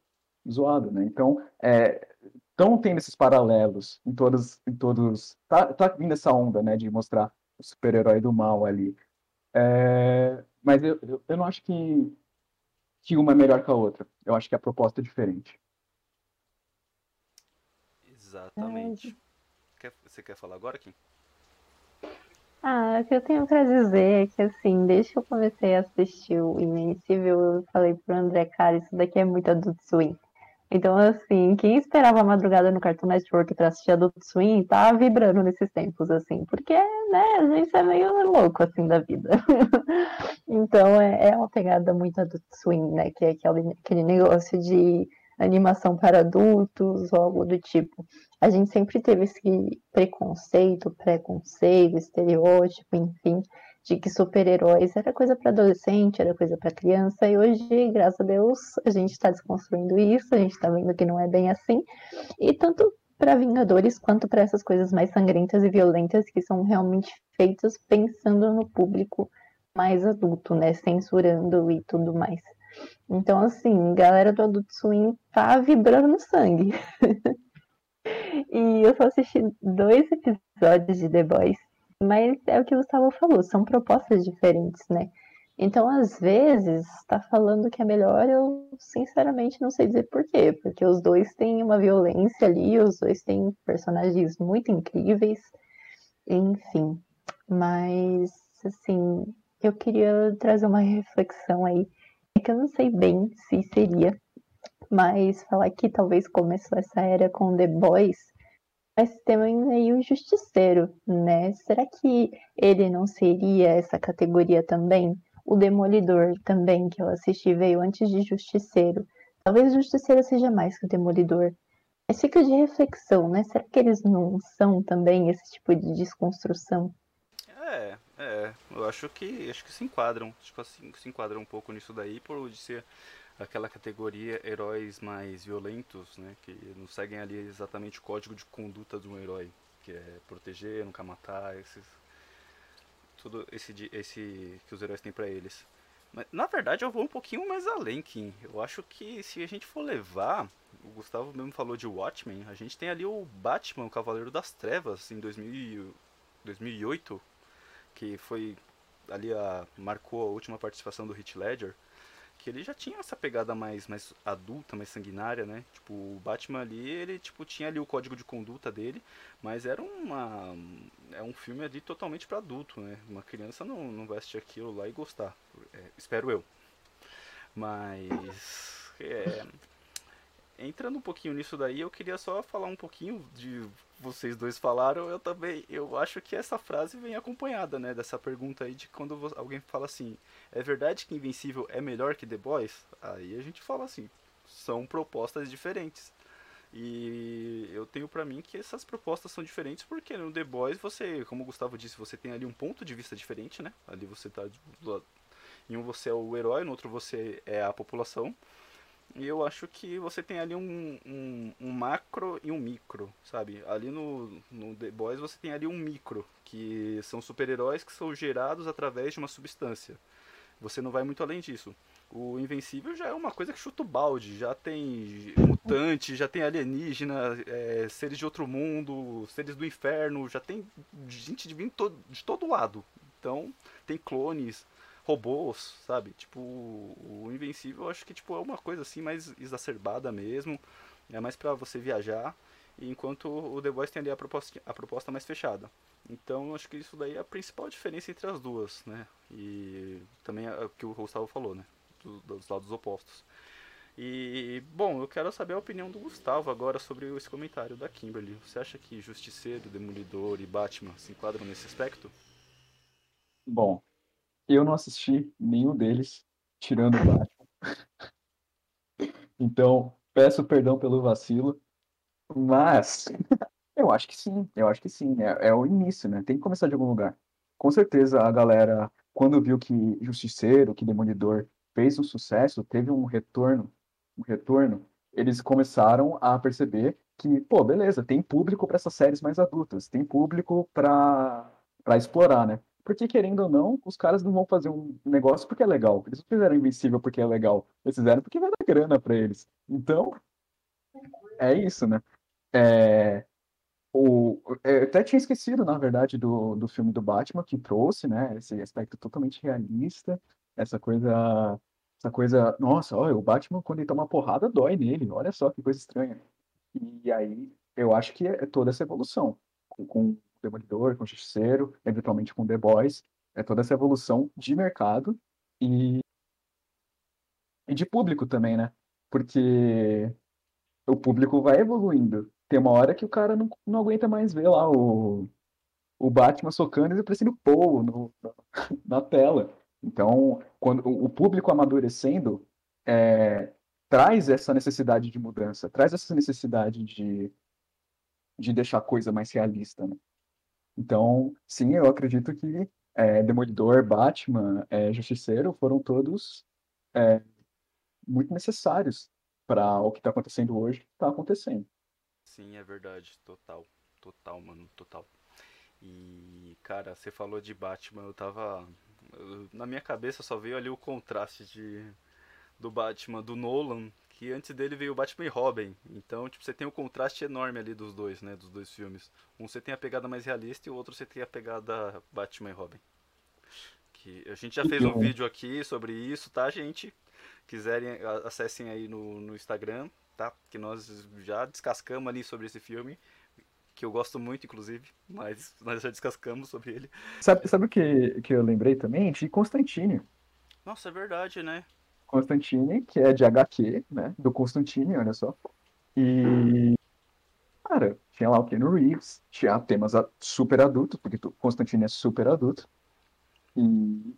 zoado, né? Então, é, estão tendo esses paralelos em todos, em todos, tá, tá vindo essa onda, né, de mostrar o super-herói do mal ali. É, mas eu, eu, eu, não acho que, que uma é melhor que a outra. Eu acho que a proposta é diferente. Exatamente. Quer, você quer falar agora, Kim? Ah, o que eu tenho pra dizer é que, assim, desde que eu comecei a assistir o Invencível, eu falei pro André, cara, isso daqui é muito Adult Swim. Então, assim, quem esperava a madrugada no Cartoon Network pra assistir Adult Swim, tá vibrando nesses tempos, assim, porque, né, a gente é meio louco, assim, da vida. então, é, é uma pegada muito Adult Swim, né, que é aquele, aquele negócio de animação para adultos ou algo do tipo. A gente sempre teve esse preconceito, preconceito, estereótipo, enfim, de que super-heróis era coisa para adolescente, era coisa para criança, e hoje, graças a Deus, a gente está desconstruindo isso, a gente está vendo que não é bem assim, e tanto para Vingadores quanto para essas coisas mais sangrentas e violentas que são realmente feitas pensando no público mais adulto, né, censurando e tudo mais. Então, assim, galera do Adult Swim tá vibrando no sangue. e eu só assisti dois episódios de The Boys mas é o que o Gustavo falou, são propostas diferentes, né? Então, às vezes, tá falando que é melhor, eu sinceramente não sei dizer por quê, porque os dois têm uma violência ali, os dois têm personagens muito incríveis, enfim. Mas, assim, eu queria trazer uma reflexão aí, que eu não sei bem se seria, mas falar que talvez começou essa era com The Boys mas também aí o Justiceiro, né? Será que ele não seria essa categoria também? O Demolidor também, que eu assisti, veio antes de Justiceiro. Talvez Justiceiro seja mais que o Demolidor. Mas fica de reflexão, né? Será que eles não são também esse tipo de desconstrução? É, é. Eu acho que acho que se enquadram. Tipo assim, se enquadram um pouco nisso daí, por de ser aquela categoria heróis mais violentos, né, que não seguem ali exatamente o código de conduta de um herói, que é proteger, nunca matar, esses tudo esse esse que os heróis têm para eles. Mas na verdade eu vou um pouquinho mais além, Kim. Eu acho que se a gente for levar, o Gustavo mesmo falou de Watchmen, a gente tem ali o Batman, o Cavaleiro das Trevas em 2000, 2008, que foi ali a marcou a última participação do Heath Ledger que ele já tinha essa pegada mais, mais adulta, mais sanguinária, né? Tipo, o Batman ali, ele tipo tinha ali o código de conduta dele, mas era uma é um filme ali totalmente para adulto, né? Uma criança não, não vai assistir aquilo lá e gostar, é, espero eu. Mas é, entrando um pouquinho nisso daí, eu queria só falar um pouquinho de vocês dois falaram, eu também, eu acho que essa frase vem acompanhada, né, dessa pergunta aí de quando alguém fala assim, é verdade que Invencível é melhor que The Boys? Aí a gente fala assim, são propostas diferentes. E eu tenho para mim que essas propostas são diferentes porque no The Boys você, como o Gustavo disse, você tem ali um ponto de vista diferente, né? Ali você tá em um você é o herói, no outro você é a população. E eu acho que você tem ali um, um, um, macro e um micro, sabe? Ali no, no The Boys você tem ali um micro, que são super-heróis que são gerados através de uma substância. Você não vai muito além disso. O Invencível já é uma coisa que chuta o balde, já tem mutante, já tem alienígena, é, seres de outro mundo, seres do inferno, já tem gente de, de todo lado. Então, tem clones robôs, sabe? Tipo, o Invencível eu acho que tipo, é uma coisa assim mais exacerbada mesmo. É mais para você viajar. Enquanto o The Boys tem ali a proposta, a proposta mais fechada. Então acho que isso daí é a principal diferença entre as duas, né? E também é o que o Gustavo falou, né? Do, dos lados opostos. E, bom, eu quero saber a opinião do Gustavo agora sobre esse comentário da Kimberly. Você acha que Justiceiro, Demolidor e Batman se enquadram nesse aspecto? Bom, eu não assisti nenhum deles, tirando o Batman. então, peço perdão pelo vacilo, mas eu acho que sim, eu acho que sim. É, é, o início, né? Tem que começar de algum lugar. Com certeza a galera, quando viu que Justiceiro, que Demolidor fez um sucesso, teve um retorno, um retorno, eles começaram a perceber que, pô, beleza, tem público para essas séries mais adultas, tem público para explorar, né? Porque, querendo ou não, os caras não vão fazer um negócio porque é legal. Eles não fizeram Invencível porque é legal. Eles fizeram porque vai dar grana pra eles. Então, é isso, né? É, o, eu até tinha esquecido, na verdade, do, do filme do Batman, que trouxe, né? Esse aspecto totalmente realista. Essa coisa... Essa coisa... Nossa, olha, o Batman, quando ele toma porrada, dói nele. Olha só que coisa estranha. E aí, eu acho que é toda essa evolução. com, com Demolidor, com Justiceiro, eventualmente com The Boys. É toda essa evolução de mercado e, e de público também, né? Porque o público vai evoluindo. Tem uma hora que o cara não, não aguenta mais ver lá o, o Batman socando e aparecendo Paul no, na, na tela. Então, quando o público amadurecendo, é, traz essa necessidade de mudança, traz essa necessidade de, de deixar a coisa mais realista, né? Então, sim, eu acredito que é, Demolidor, Batman, é, Justiceiro foram todos é, muito necessários para o que está acontecendo hoje, está acontecendo. Sim, é verdade, total, total, mano, total. E, cara, você falou de Batman, eu tava. na minha cabeça só veio ali o contraste de do Batman do Nolan, que antes dele veio o Batman e Robin. Então, tipo, você tem um contraste enorme ali dos dois, né? Dos dois filmes. Um você tem a pegada mais realista e o outro você tem a pegada Batman e Robin. Que a gente já fez um vídeo aqui sobre isso, tá, gente? Quiserem, acessem aí no, no Instagram, tá? Que nós já descascamos ali sobre esse filme. Que eu gosto muito, inclusive, mas nós já descascamos sobre ele. Sabe, sabe o que, que eu lembrei também? De Constantine. Nossa, é verdade, né? Constantine, que é de HQ, né? Do Constantine, olha só. E, cara, tinha lá o Keanu Reeves, tinha temas super adultos, porque tu- Constantine é super adulto. E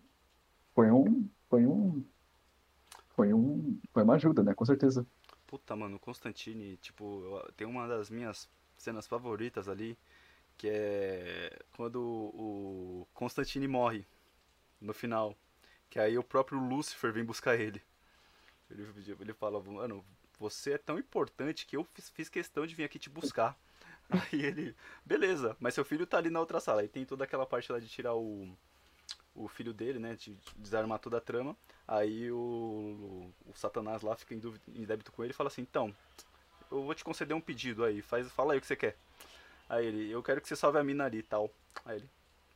foi um, foi um, foi um, foi uma ajuda, né? Com certeza. Puta, mano, Constantine, tipo, tem uma das minhas cenas favoritas ali, que é quando o Constantine morre no final. Que aí o próprio Lúcifer vem buscar ele. Ele, ele fala, mano, você é tão importante que eu fiz, fiz questão de vir aqui te buscar. Aí ele, beleza, mas seu filho tá ali na outra sala. Aí tem toda aquela parte lá de tirar o, o filho dele, né? De desarmar toda a trama. Aí o, o, o Satanás lá fica em, dúvida, em débito com ele e fala assim, então, eu vou te conceder um pedido aí, faz, fala aí o que você quer. Aí ele, eu quero que você salve a mina ali e tal. Aí ele,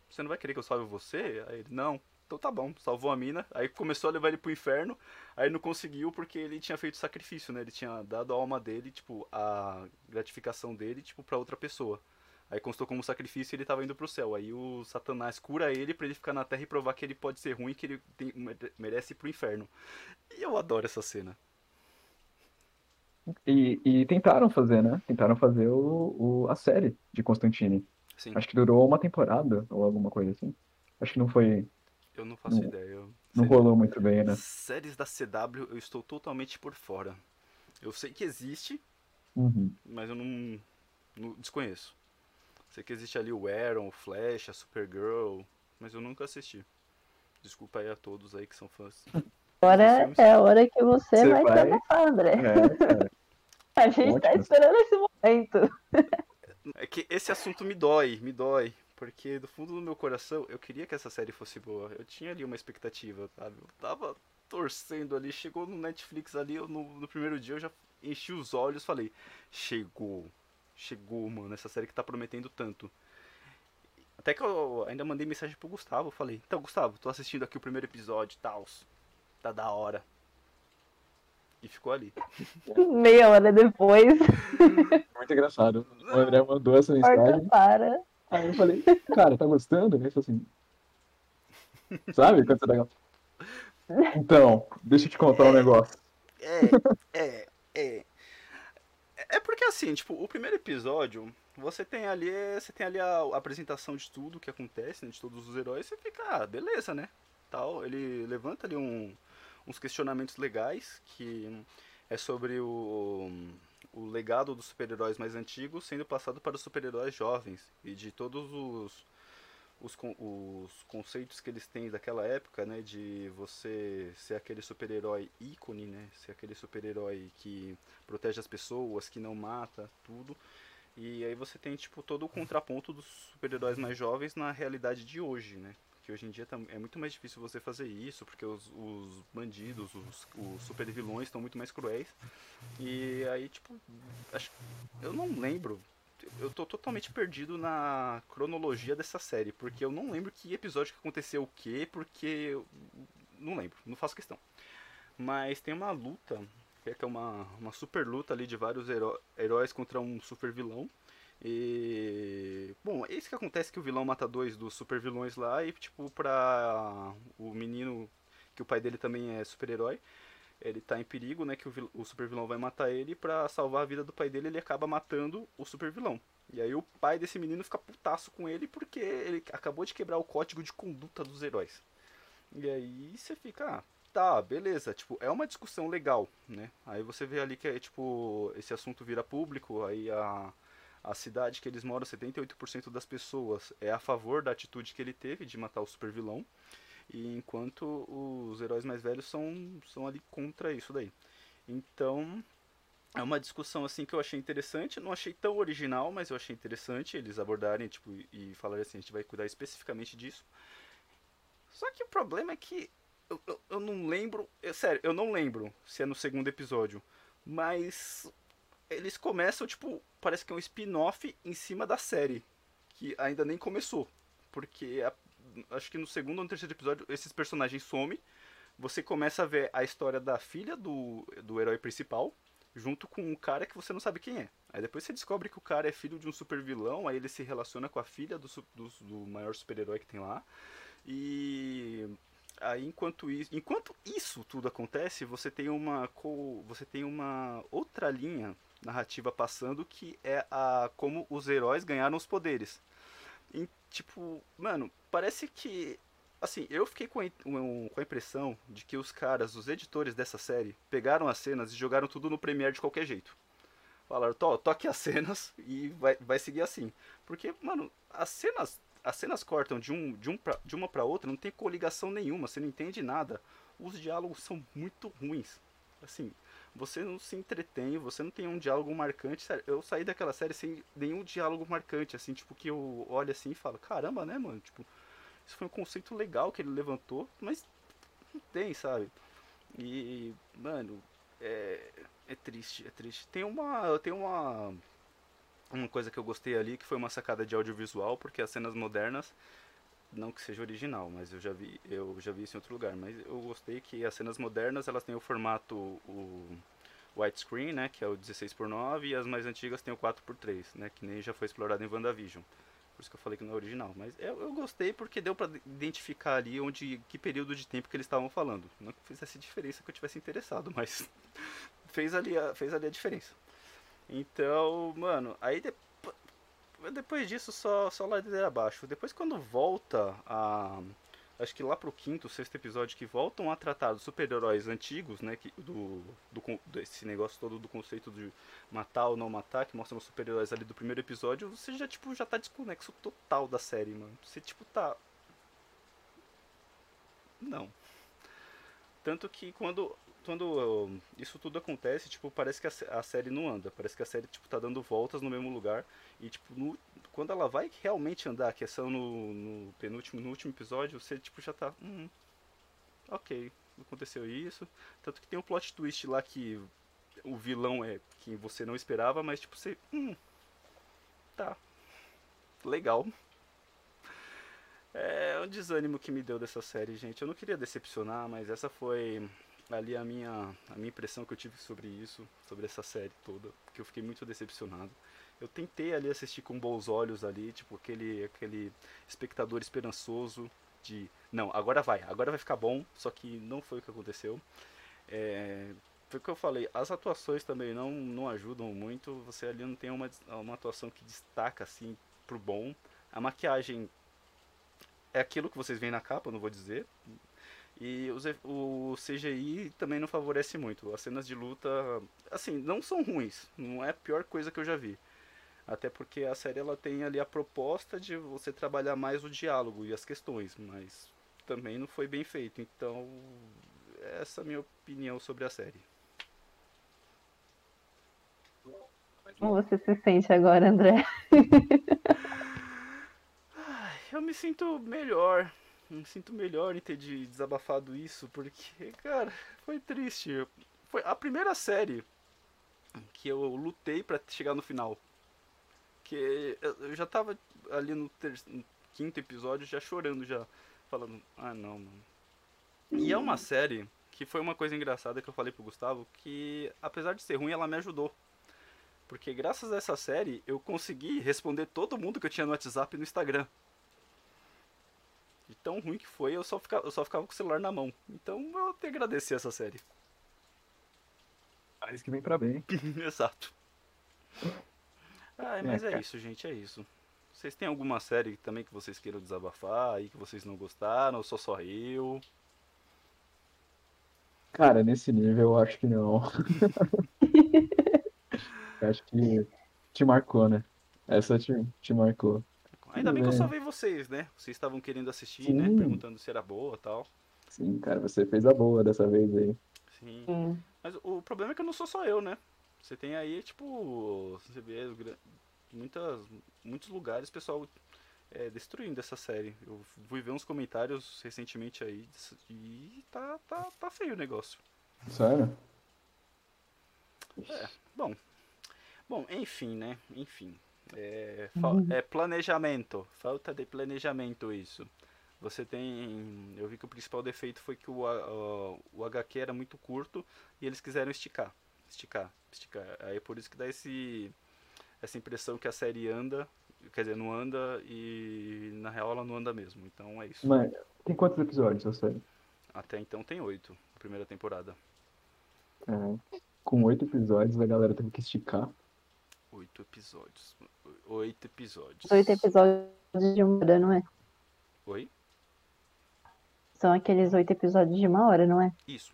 você não vai querer que eu salve você? Aí ele, não. Então tá bom, salvou a mina. Aí começou a levar ele pro inferno. Aí não conseguiu porque ele tinha feito sacrifício, né? Ele tinha dado a alma dele, tipo, a gratificação dele, tipo, pra outra pessoa. Aí constou como sacrifício e ele tava indo pro céu. Aí o Satanás cura ele pra ele ficar na terra e provar que ele pode ser ruim que ele tem- merece ir pro inferno. E eu adoro essa cena. E, e tentaram fazer, né? Tentaram fazer o, o- a série de Constantine. Sim, Acho que durou uma temporada ou alguma coisa assim. Acho que não foi, eu não faço não- ideia. Eu- não rolou muito bem, né? Séries da CW eu estou totalmente por fora. Eu sei que existe, Uhum. mas eu não, não desconheço. Sei que existe ali o Arrow, o Flash, a Supergirl, mas eu nunca assisti. Desculpa aí a todos aí que são fãs. Agora é a hora que você, Você vai, vai- desabafar, André. É. A gente tá ótimo. esperando esse momento. É que esse assunto me dói, me dói. Porque do fundo do meu coração eu queria que essa série fosse boa. Eu tinha ali uma expectativa, sabe? Eu tava torcendo ali, chegou no Netflix ali, eu, no, no primeiro dia eu já enchi os olhos falei, chegou, chegou, mano, essa série que tá prometendo tanto. Até que eu ainda mandei mensagem pro Gustavo, falei, então Gustavo, tô assistindo aqui o primeiro episódio e tal. Tá da hora. E ficou ali. Meia hora depois, Muito engraçado. O André mandou essa mensagem. para. Aí eu falei, cara, tá gostando? Ele assim. Sabe quando você dá. Então, deixa eu te contar um negócio. É, é, é. É porque assim, tipo, o primeiro episódio, você tem ali, você tem ali a, a apresentação de tudo que acontece, né, de todos os heróis, você fica, ah, beleza, né? Tal, ele levanta ali um, uns questionamentos legais que é sobre o, o legado dos super-heróis mais antigos sendo passado para os super-heróis jovens e de todos os os, os conceitos que eles têm daquela época, né, de você ser aquele super-herói ícone, né, ser aquele super-herói que protege as pessoas, que não mata, tudo. E aí você tem tipo todo o contraponto dos super-heróis mais jovens na realidade de hoje, né? Que hoje em dia tá- é muito mais difícil você fazer isso, porque os, os bandidos, os, os super-vilões estão muito mais cruéis. E aí, tipo, acho, eu não lembro eu tô totalmente perdido na cronologia dessa série, porque eu não lembro que episódio que aconteceu o quê, porque não lembro, não faço questão. Mas tem uma luta, que é uma, uma super luta ali de vários heró- heróis contra um super vilão. E. Bom, é isso que acontece que o vilão mata dois dos super vilões lá e, tipo, pra o menino, que o pai dele também é super-herói, ele tá em perigo, né? Que o, vil- o super vilão vai matar ele pra salvar a vida do pai dele, ele acaba matando o super vilão. E aí o pai desse menino fica putaço com ele porque ele acabou de quebrar o código de conduta dos heróis. E aí você fica, ah, tá, beleza, tipo, é uma discussão legal, né? Aí você vê ali que é, tipo, esse assunto vira público, aí a, a cidade que eles moram, 78% das pessoas é a favor da atitude que ele teve de matar o super vilão, e enquanto os heróis mais velhos são, são ali contra isso daí. Então, é uma discussão assim que eu achei interessante, não achei tão original, mas eu achei interessante eles abordarem tipo, e falarem assim, a gente vai cuidar especificamente disso. Só que o problema é que eu, eu, eu não lembro, é, sério, eu não lembro se é no segundo episódio, mas eles começam, tipo, parece que é um spin-off em cima da série, que ainda nem começou, porque a, acho que no segundo ou no terceiro episódio esses personagens somem, você começa a ver a história da filha do, do herói principal, junto com um cara que você não sabe quem é. Aí depois você descobre que o cara é filho de um super vilão, aí ele se relaciona com a filha do, do, do maior super-herói que tem lá. E aí enquanto isso, enquanto isso tudo acontece, você tem uma você tem uma outra linha narrativa passando que é a como os heróis ganharam os poderes. E, tipo, mano, parece que assim, eu fiquei com a, com a impressão de que os caras, os editores dessa série, pegaram as cenas e jogaram tudo no Premiere de qualquer jeito. Falaram, to, toque as cenas e vai, vai seguir assim. Porque, mano, as cenas as cenas cortam de, um, de, um pra, de uma para outra, não tem coligação nenhuma, você não entende nada. Os diálogos são muito ruins. Assim, você não se entretém, você não tem um diálogo marcante. Eu saí daquela série sem nenhum diálogo marcante, assim, tipo, que eu olho assim e falo, caramba, né, mano? Tipo, isso foi um conceito legal que ele levantou, mas não tem, sabe? E, mano, é, é triste, é triste. Tem uma, tem uma, uma coisa que eu gostei ali, que foi uma sacada de audiovisual, porque as cenas modernas, não que seja original, mas eu já vi, eu já vi isso em outro lugar, mas eu gostei que as cenas modernas, elas têm o formato o widescreen, né, que é o 16 por 9, e as mais antigas têm o 4 por 3, né, que nem já foi explorado em WandaVision. Por isso que eu falei que não é original. Mas eu, eu gostei porque deu para identificar ali onde que período de tempo que eles estavam falando. Não que fizesse diferença que eu tivesse interessado, mas fez ali a, fez ali a diferença. Então, mano, aí de, depois disso só, só ladeira abaixo. Depois quando volta a acho que lá pro quinto, sexto episódio que voltam a tratar dos super-heróis antigos, né, que, do, do, desse negócio todo do conceito de matar ou não matar, que mostram os super-heróis ali do primeiro episódio, você já, tipo, já tá desconexo total da série, mano. Você, tipo, tá... Não. Tanto que quando, quando isso tudo acontece, tipo, parece que a, série não anda. Parece que a série, tipo, tá dando voltas no mesmo lugar. E, tipo, no, quando ela vai realmente andar, que é só no, no, penúltimo, no último episódio, você, tipo, já tá... Hum, ok, aconteceu isso. Tanto que tem um plot twist lá que o vilão é quem você não esperava, mas, tipo, você... Hum, tá, legal. É um desânimo que me deu dessa série, gente. Eu não queria decepcionar, mas essa foi ali a minha, a minha impressão que eu tive sobre isso, sobre essa série toda, que eu fiquei muito decepcionado. Eu tentei ali assistir com bons olhos ali, tipo aquele, aquele espectador esperançoso de não, agora vai, agora vai ficar bom, só que não foi o que aconteceu. É, foi o que eu falei, as atuações também não, não ajudam muito, você ali não tem uma, uma atuação que destaca assim pro bom. A maquiagem é aquilo que vocês veem na capa, não vou dizer, e os, o CGI também não favorece muito. As cenas de luta, assim, não são ruins. Não é a pior coisa que eu já vi. Até porque a série ela tem ali a proposta de você trabalhar mais o diálogo e as questões, mas também não foi bem feito. Então, essa é a minha opinião sobre a série. Como você se sente agora, André? eu me sinto melhor me sinto melhor em ter de desabafado isso, porque, cara, foi triste. Foi a primeira série que eu lutei para chegar no final. Que eu já tava ali no, no, quinto episódio já chorando já, falando, ah não, mano. E é uma série que foi uma coisa engraçada que eu falei pro Gustavo, que apesar de ser ruim, ela me ajudou. Porque graças a essa série eu consegui responder todo mundo que eu tinha no WhatsApp e no Instagram. De tão ruim que foi, eu só ficava, eu só ficava com o celular na mão. Então eu te agradecer essa série. Parece que vem pra bem. Exato. Ah, mas é, é isso, gente, é isso. Vocês têm alguma série também que vocês queiram desabafar aí, que vocês não gostaram, ou só só eu? Cara, nesse nível eu acho que não. eu acho que te marcou, né? Essa te, te marcou. Ainda bem que eu É. salvei vocês, né? Vocês estavam querendo assistir, né? Sim. Perguntando se era boa e tal. Sim, cara, você fez a boa dessa vez aí. Sim. Sim. Mas o problema é que não sou só eu, né? Você tem aí, tipo, você vê muitas, muitos lugares, pessoal é, destruindo essa série. Eu fui ver uns comentários recentemente aí e tá, tá, tá feio o negócio. Sério? Bom, bom, enfim, né? Enfim. É, fal- é planejamento. Falta de planejamento isso. Você tem. Eu vi que o principal defeito foi que o, o, o HQ era muito curto e eles quiseram esticar. Esticar, esticar. Aí é por isso que dá esse, essa impressão que a série anda. Quer dizer, não anda e na real ela não anda mesmo. Então é isso. Mas tem quantos episódios a série? Até então tem oito, a primeira temporada. É, com oito episódios, a galera teve que esticar. Oito episódios. Oito episódios. Oito episódios de uma hora, não é? Oi? São aqueles oito episódios de uma hora, não é? Isso.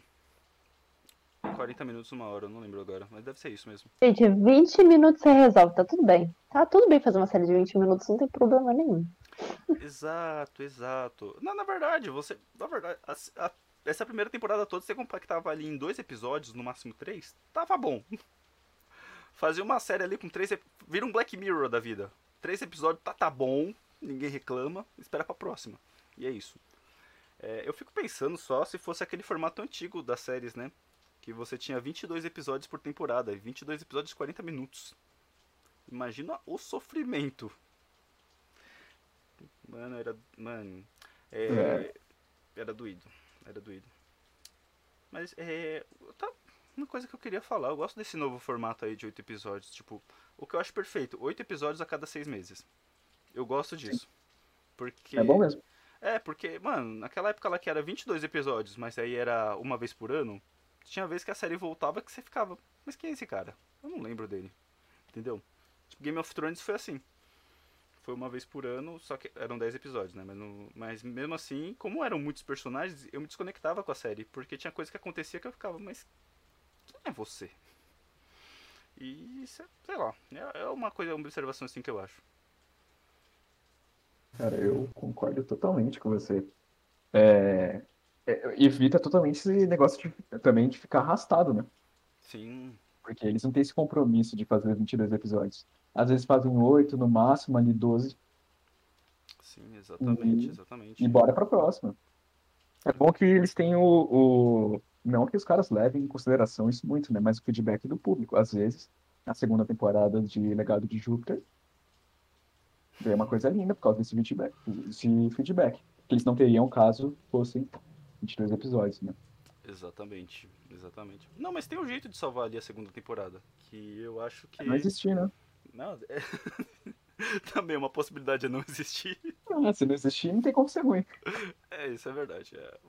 40 minutos, uma hora, eu não lembro agora, mas deve ser isso mesmo. Gente, 20 minutos você resolve, tá tudo bem. Tá tudo bem fazer uma série de 20 minutos, não tem problema nenhum. exato, exato. Não, na verdade, você. Na verdade, a- a- essa primeira temporada toda você compactava ali em dois episódios, no máximo três, tava bom. Fazia uma série ali com três. Vira um Black Mirror da vida. Três episódios, tá, tá bom, ninguém reclama, espera pra próxima. E é isso. É, eu fico pensando só se fosse aquele formato antigo das séries, né? Que você tinha 22 episódios por temporada, e 22 episódios de 40 minutos. Imagina o sofrimento. Mano, era. Mano. é, É. Era doído. Era doído. Mas é. Tá, uma coisa que eu queria falar, eu gosto desse novo formato aí de oito episódios. Tipo, o que eu acho perfeito, oito episódios a cada seis meses. Eu gosto disso. Porque. É bom mesmo. É, porque, mano, naquela época lá que era 22 episódios, mas aí era uma vez por ano, tinha vez que a série voltava que você ficava, mas quem é esse cara? Eu não lembro dele. Entendeu? Tipo, Game of Thrones foi assim. Foi uma vez por ano, só que eram 10 episódios, né? Mas, no- mas mesmo assim, como eram muitos personagens, eu me desconectava com a série, porque tinha coisa que acontecia que eu ficava, mas é você? E, sei sei lá, é é uma coisa, uma observação assim que eu acho. Cara, eu concordo totalmente com você. É, é, evita totalmente esse negócio de, também de ficar arrastado, né? Sim, Porque eles não têm esse compromisso de fazer 22 episódios. Às vezes fazem 8, no máximo ali 12, sim, exatamente, E- exatamente. e bora pra próxima. É bom que eles têm o, o- Não que os caras levem em consideração isso muito, né? Mas o feedback do público. Às vezes, na segunda temporada de Legado de Júpiter, veio uma coisa linda por causa desse feedback. Desse feedback. Que eles não teriam caso fossem 22 episódios, né? Exatamente, exatamente. Não, mas tem um jeito de salvar ali a segunda temporada. Que eu acho que. Não existir, né? Não, é... Também uma possibilidade é não existir. Ah, se não existir, não tem como ser ruim. É, isso é verdade. é.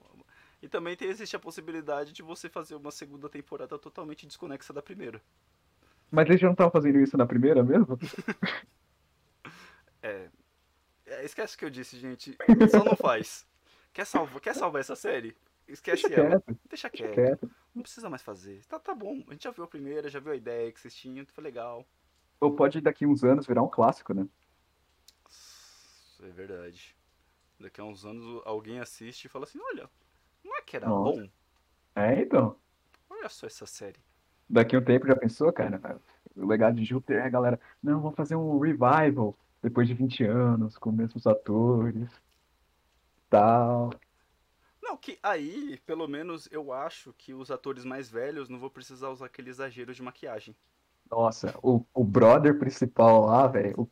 E também tem, existe a possibilidade de você fazer uma segunda temporada totalmente desconexa da primeira. Mas eles já não estavam fazendo isso na primeira mesmo? É. é, esquece o que eu disse, gente. Só não faz. Quer salvar, quer salvar essa série? Esquece Deixa ela. quieto, Deixa quieto. quieto. Não precisa mais fazer. Tá, tá bom. A gente já viu a primeira, já viu a ideia que vocês tinham, foi legal. Ou pode daqui uns anos virar um clássico, né? É verdade. Daqui a uns anos alguém assiste e fala assim, olha, não é que era Nossa. bom? É, então. Olha só essa série. Daqui a um tempo já pensou, cara? O legado de Júpiter, a galera, não, vamos fazer um revival depois de 20 anos, com os mesmos atores, tal. Não, que aí, pelo menos, eu acho que os atores mais velhos não vão precisar usar aquele exagero de maquiagem. Nossa, o, o brother principal lá, velho,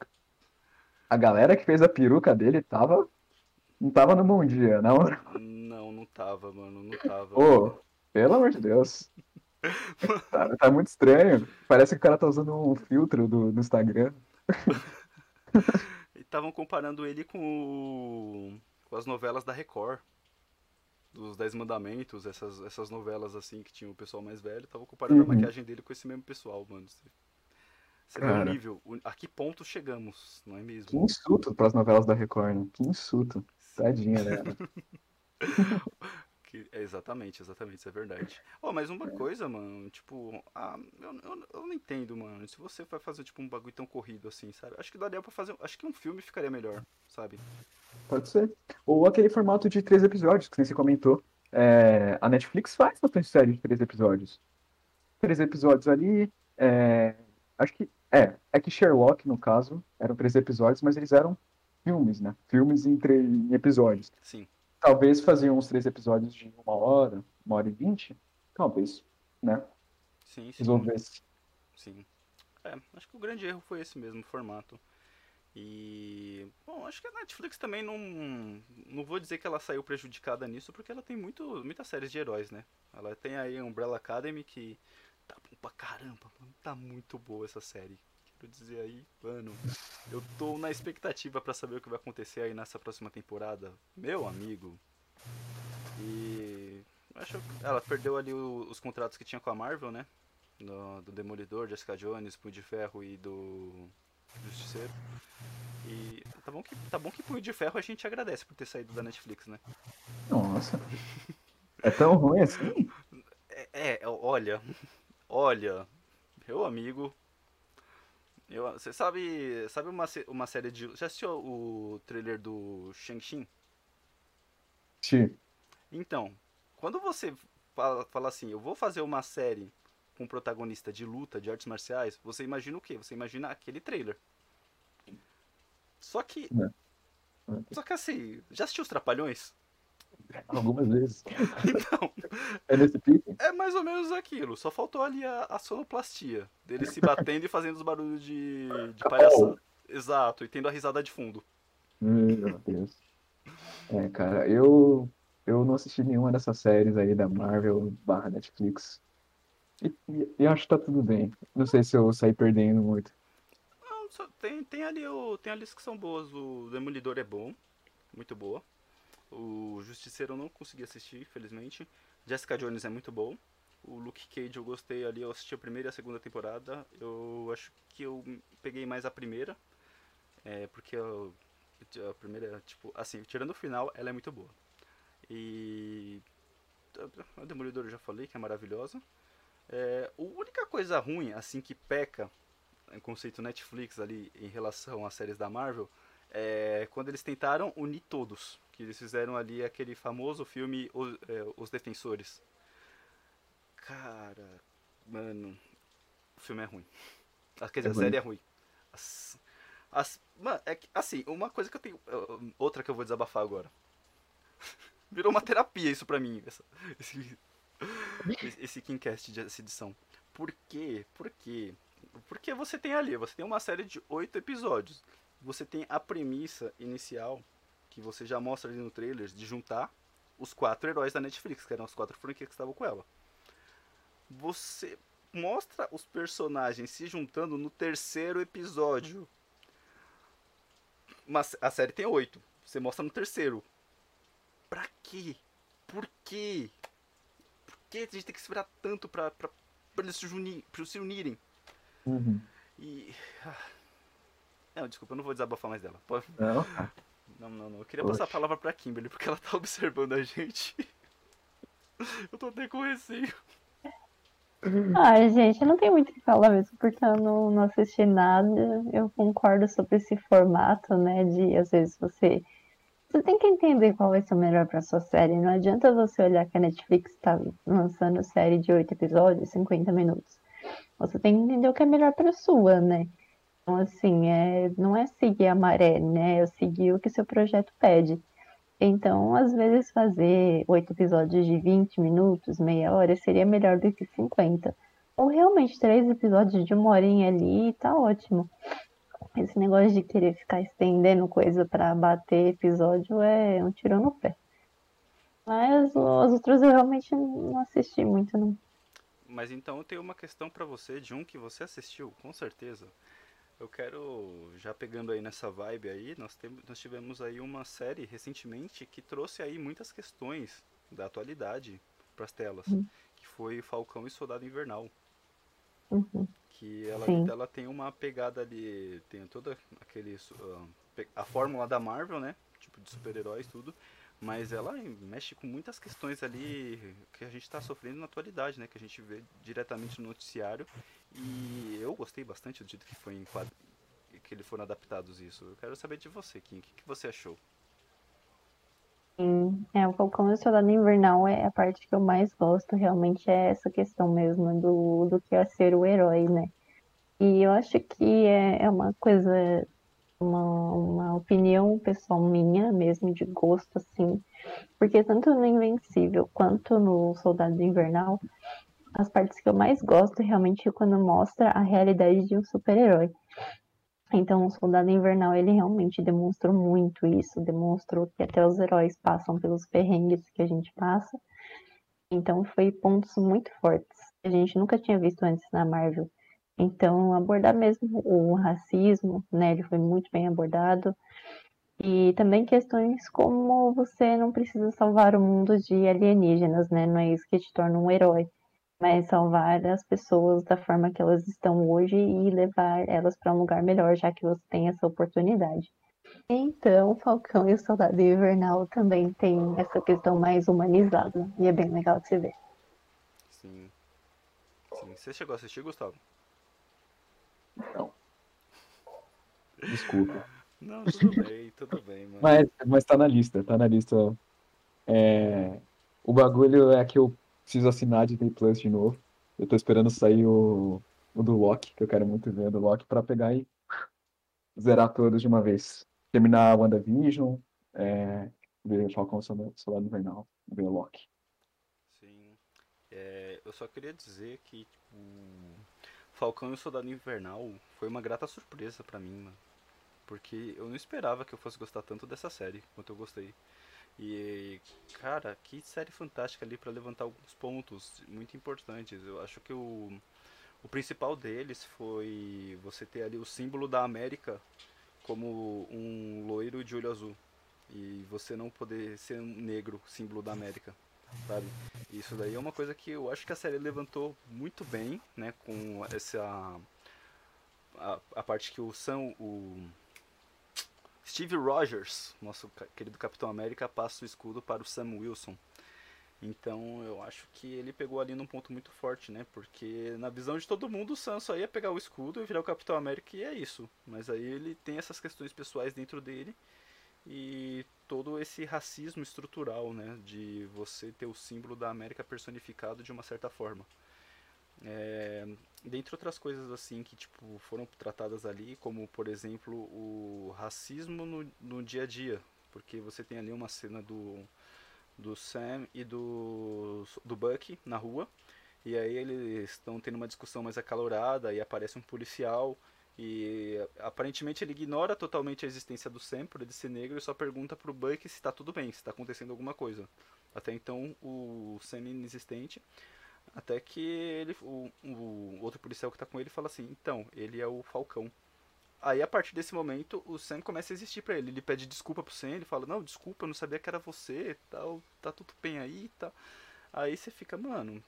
a galera que fez a peruca dele tava, não tava no bom dia, não. Não, tava, mano, não tava. Ô, pelo amor de Deus. Tá, tá muito estranho. Parece que o cara tá usando um filtro do, do Instagram. E estavam comparando ele com, o- com as novelas da Record. Dos Dez Mandamentos, essas, essas novelas assim que tinha o pessoal mais velho. Estavam comparando a Uhum. maquiagem dele com esse mesmo pessoal, mano. Você, você vê o Cara. nível. a que ponto chegamos, não é Que mesmo? insulto pras novelas da Record, né? Que insulto. Tadinha dela. Que- é, exatamente, exatamente, isso é verdade. Ó, mas uma coisa, mano, tipo, ah, eu, eu, eu não entendo, mano. Se você vai fazer, tipo, um bagulho tão corrido assim, sabe? Acho que daria pra fazer. Acho que um filme ficaria melhor, sabe? Pode ser. Ou aquele formato de três episódios, que você comentou. É, a Netflix faz bastante série de três episódios. Três episódios ali. é, acho que. É, é que Sherlock, no caso, eram três episódios, mas eles eram filmes, né? Filmes em, em episódios. Sim. Talvez faziam uns três episódios de uma hora, uma hora e vinte. Talvez, né? Sim, sim. Resolvesse. Sim. É, acho que o grande erro foi esse mesmo, o formato. E. Bom, acho que a Netflix também não. Não vou dizer que ela saiu prejudicada nisso, porque ela tem muito, muitas séries de heróis, né? Ela tem aí a Umbrella Academy que. Tá bom pra caramba, mano. Tá muito boa essa série. Quero dizer aí, mano. Eu tô na expectativa pra saber o que vai acontecer aí nessa próxima temporada. Meu amigo. E. Acho que ela perdeu ali o- os contratos que tinha com a Marvel, né? do, do Demolidor, Jessica Jones, Punho de Ferro e do Justiceiro. E tá bom que tá bom que Punho de Ferro a gente agradece por ter saído da Netflix, né? Nossa. É tão ruim assim? É, é, olha, olha, meu amigo, eu, você sabe, sabe uma, uma série de, já assistiu o trailer do Shang-Chi? Xi. Então, quando você fala, fala assim, eu vou fazer uma série com um protagonista de luta, de artes marciais, você imagina o quê? Você imagina aquele trailer. Só que. É. Só que assim, já assistiu os Trapalhões? Algumas vezes. Então, É nesse pique? é mais ou menos aquilo. Só faltou ali a, a sonoplastia. Dele se batendo e fazendo os barulhos de, de palhaçada. Exato, e tendo a risada de fundo. Meu Deus. É, cara, eu, eu não assisti nenhuma dessas séries aí da Marvel barra Netflix. E, e- e acho que tá tudo bem. Não sei se eu saí perdendo muito. Não, tem, tem ali o. Tem ali que são boas. O Demolidor é bom. Muito boa. O Justiceiro eu não consegui assistir, infelizmente. Jessica Jones é muito bom. O Luke Cage eu gostei ali, eu assisti a primeira e a segunda temporada. Eu acho que eu peguei mais a primeira. É, porque eu, a primeira, tipo, assim, tirando o final, ela é muito boa. E. A Demolidor eu já falei que é maravilhosa. É, a única coisa ruim, assim, que peca em conceito Netflix ali em relação às séries da Marvel é quando eles tentaram unir todos. Que eles fizeram ali aquele famoso filme Os, é, Os Defensores. Cara, mano, o filme é ruim. Ah, Quer dizer, É a série é ruim. As, as, mano, é que, assim, uma coisa que eu tenho. Outra que eu vou desabafar agora. Virou uma terapia isso pra mim, essa, esse, esse, esse Kimcast de essa edição. Por quê? Por quê? Porque você tem ali, você tem uma série de oito episódios. Você tem a premissa inicial, que você já mostra ali no trailer, de juntar os quatro heróis da Netflix, que eram as quatro franquias que estavam com ela. Você mostra os personagens se juntando no terceiro episódio. Mas a série tem oito. Você mostra no terceiro. Pra quê? Por quê? Por que a gente tem que esperar tanto pra, pra, pra eles se, unir, pra se unirem? Uhum. E. ah. Não, desculpa, eu não vou desabafar mais dela. Pode- Não, Não, não, não. Eu queria passar a Oxe. palavra pra Kimberly, porque ela tá observando a gente. Eu tô até com receio. Ai, gente, eu não tenho muito o que falar mesmo, porque eu não, não assisti nada. Eu concordo sobre esse formato, né? De às vezes você. Você tem que entender qual vai ser o melhor pra sua série. Não adianta você olhar que a Netflix tá lançando série de 8 episódios, 50 minutos. Você tem que entender o que é melhor pra sua, né? Então, assim, é, não é seguir a maré, né? É seguir o que seu projeto pede. Então, às vezes, fazer oito episódios de 20 minutos, meia hora, seria melhor do que 50. Ou realmente três episódios de uma horinha ali tá ótimo. Esse negócio de querer ficar estendendo coisa pra bater episódio é um tiro no pé. Mas os outros eu realmente não assisti muito, não. Mas então tenho uma questão pra você de um que você assistiu, com certeza. Eu quero, já pegando aí nessa vibe aí, nós, temos, nós tivemos aí uma série recentemente que trouxe aí muitas questões da atualidade pras telas. Uhum. Que foi Falcão e Soldado Invernal. Uhum. Que ela, Sim. ela tem uma pegada ali, tem toda aquele. pe- a fórmula da Marvel, né? Tipo de super-heróis tudo. mas ela mexe com muitas questões ali que a gente está sofrendo na atualidade, né? Que a gente vê diretamente no noticiário. E eu gostei bastante do jeito que foi enquad... que eles foram adaptados isso. Eu quero saber de você, Kim. O que, que você achou? Sim, é, o Falcão e o Soldado Invernal é a parte que eu mais gosto, realmente é essa questão mesmo do, do que é ser o herói, né? E eu acho que é, é uma coisa uma, uma opinião pessoal minha mesmo, de gosto, assim. Porque tanto no Invencível quanto no Soldado Invernal, as partes que eu mais gosto realmente é quando mostra a realidade de um super-herói. Então, o Soldado Invernal, ele realmente demonstrou muito isso, demonstrou que até os heróis passam pelos perrengues que a gente passa. Então, foi pontos muito fortes que a gente nunca tinha visto antes na Marvel. Então, abordar mesmo o racismo, né, ele foi muito bem abordado. E também questões como você não precisa salvar o mundo de alienígenas, né? Não é isso que te torna um herói, mas salvar as pessoas da forma que elas estão hoje e levar elas para um lugar melhor, já que você tem essa oportunidade. Então, Falcão e o Soldado Invernal também tem essa questão mais humanizada, e é bem legal de se ver. Sim. Sim. Você chegou a assistir, Gustavo? Não. Desculpa. Não, tudo bem, tudo bem, mano. Mas, mas tá na lista, tá na lista. É... O bagulho é que eu preciso assinar Disney Plus de novo. Eu tô esperando sair o, o do Loki, que eu quero muito ver o do Loki, pra pegar e zerar todos de uma vez. Terminar a WandaVision, é... ver Falcão Soldado Invernal, ver o Loki. Sim. É, eu só queria dizer que, tipo, Falcão e o Soldado Invernal foi uma grata surpresa para mim, mano. Porque eu não esperava que eu fosse gostar tanto dessa série quanto eu gostei. E, cara, que série fantástica ali para levantar alguns pontos muito importantes. Eu acho que o, o principal deles foi você ter ali o símbolo da América como um loiro de olho azul. E você não poder ser um negro, símbolo da América sabe? Isso daí é uma coisa que eu acho que a série levantou muito bem, né, com essa a, a parte que o Sam, o Steve Rogers, nosso querido Capitão América, passa o escudo para o Sam Wilson. Então eu acho que ele pegou ali num ponto muito forte, né? Porque na visão de todo mundo o Sam só ia pegar o escudo e virar o Capitão América e é isso. Mas aí ele tem essas questões pessoais dentro dele e todo esse racismo estrutural, né, de você ter o símbolo da América personificado de uma certa forma. É, dentre outras coisas assim que tipo foram tratadas ali, como por exemplo o racismo no, no dia a dia, porque você tem ali uma cena do do Sam e do do Bucky na rua e aí eles estão tendo uma discussão mais acalorada e aparece um policial e aparentemente ele ignora totalmente a existência do Sam por ele ser negro e só pergunta pro Buck se está tudo bem, se está acontecendo alguma coisa. Até então o Sam é inexistente. Até que ele, o, o outro policial que está com ele fala assim: então, ele é o Falcão. Aí a partir desse momento o Sam começa a existir para ele. Ele pede desculpa pro Sam, ele fala: não, desculpa, eu não sabia que era você, tal, tá tudo bem aí tal. Aí você fica, mano,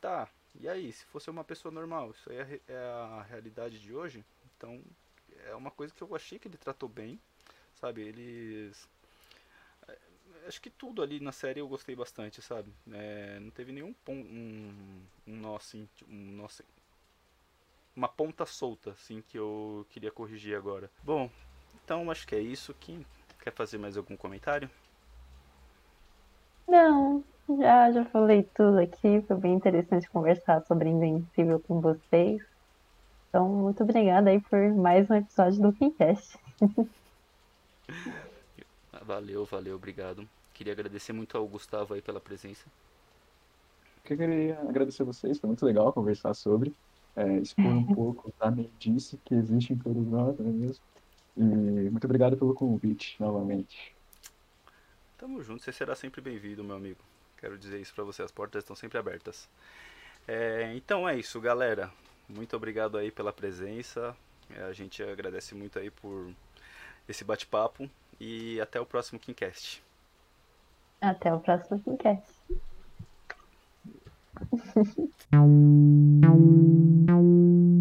tá, e aí, se fosse uma pessoa normal, isso aí é, é a realidade de hoje, então é uma coisa que eu achei que ele tratou bem, sabe? Eles. Acho que tudo ali na série eu gostei bastante, sabe? É, não teve nenhum ponto, um, um nó assim, um nó assim, uma ponta solta, assim, que eu queria corrigir agora. Bom, então acho que é isso. Quem quer fazer mais algum comentário? Não, já, já falei tudo aqui. Foi bem interessante conversar sobre Invencível com vocês. Então, muito obrigada aí por mais um episódio do Fincast. valeu, valeu, obrigado. Queria agradecer muito ao Gustavo aí pela presença. Eu queria agradecer a vocês, foi muito legal conversar sobre, é, expor um pouco da mendice que existe em todos nós, não é mesmo? E muito obrigado pelo convite, novamente. Tamo junto, você será sempre bem-vindo, meu amigo. Quero dizer isso para você, as portas estão sempre abertas. É, então é isso, galera. Muito obrigado aí pela presença. É, a gente agradece muito aí por esse bate-papo e até o próximo Kimcast. Até o próximo Kimcast.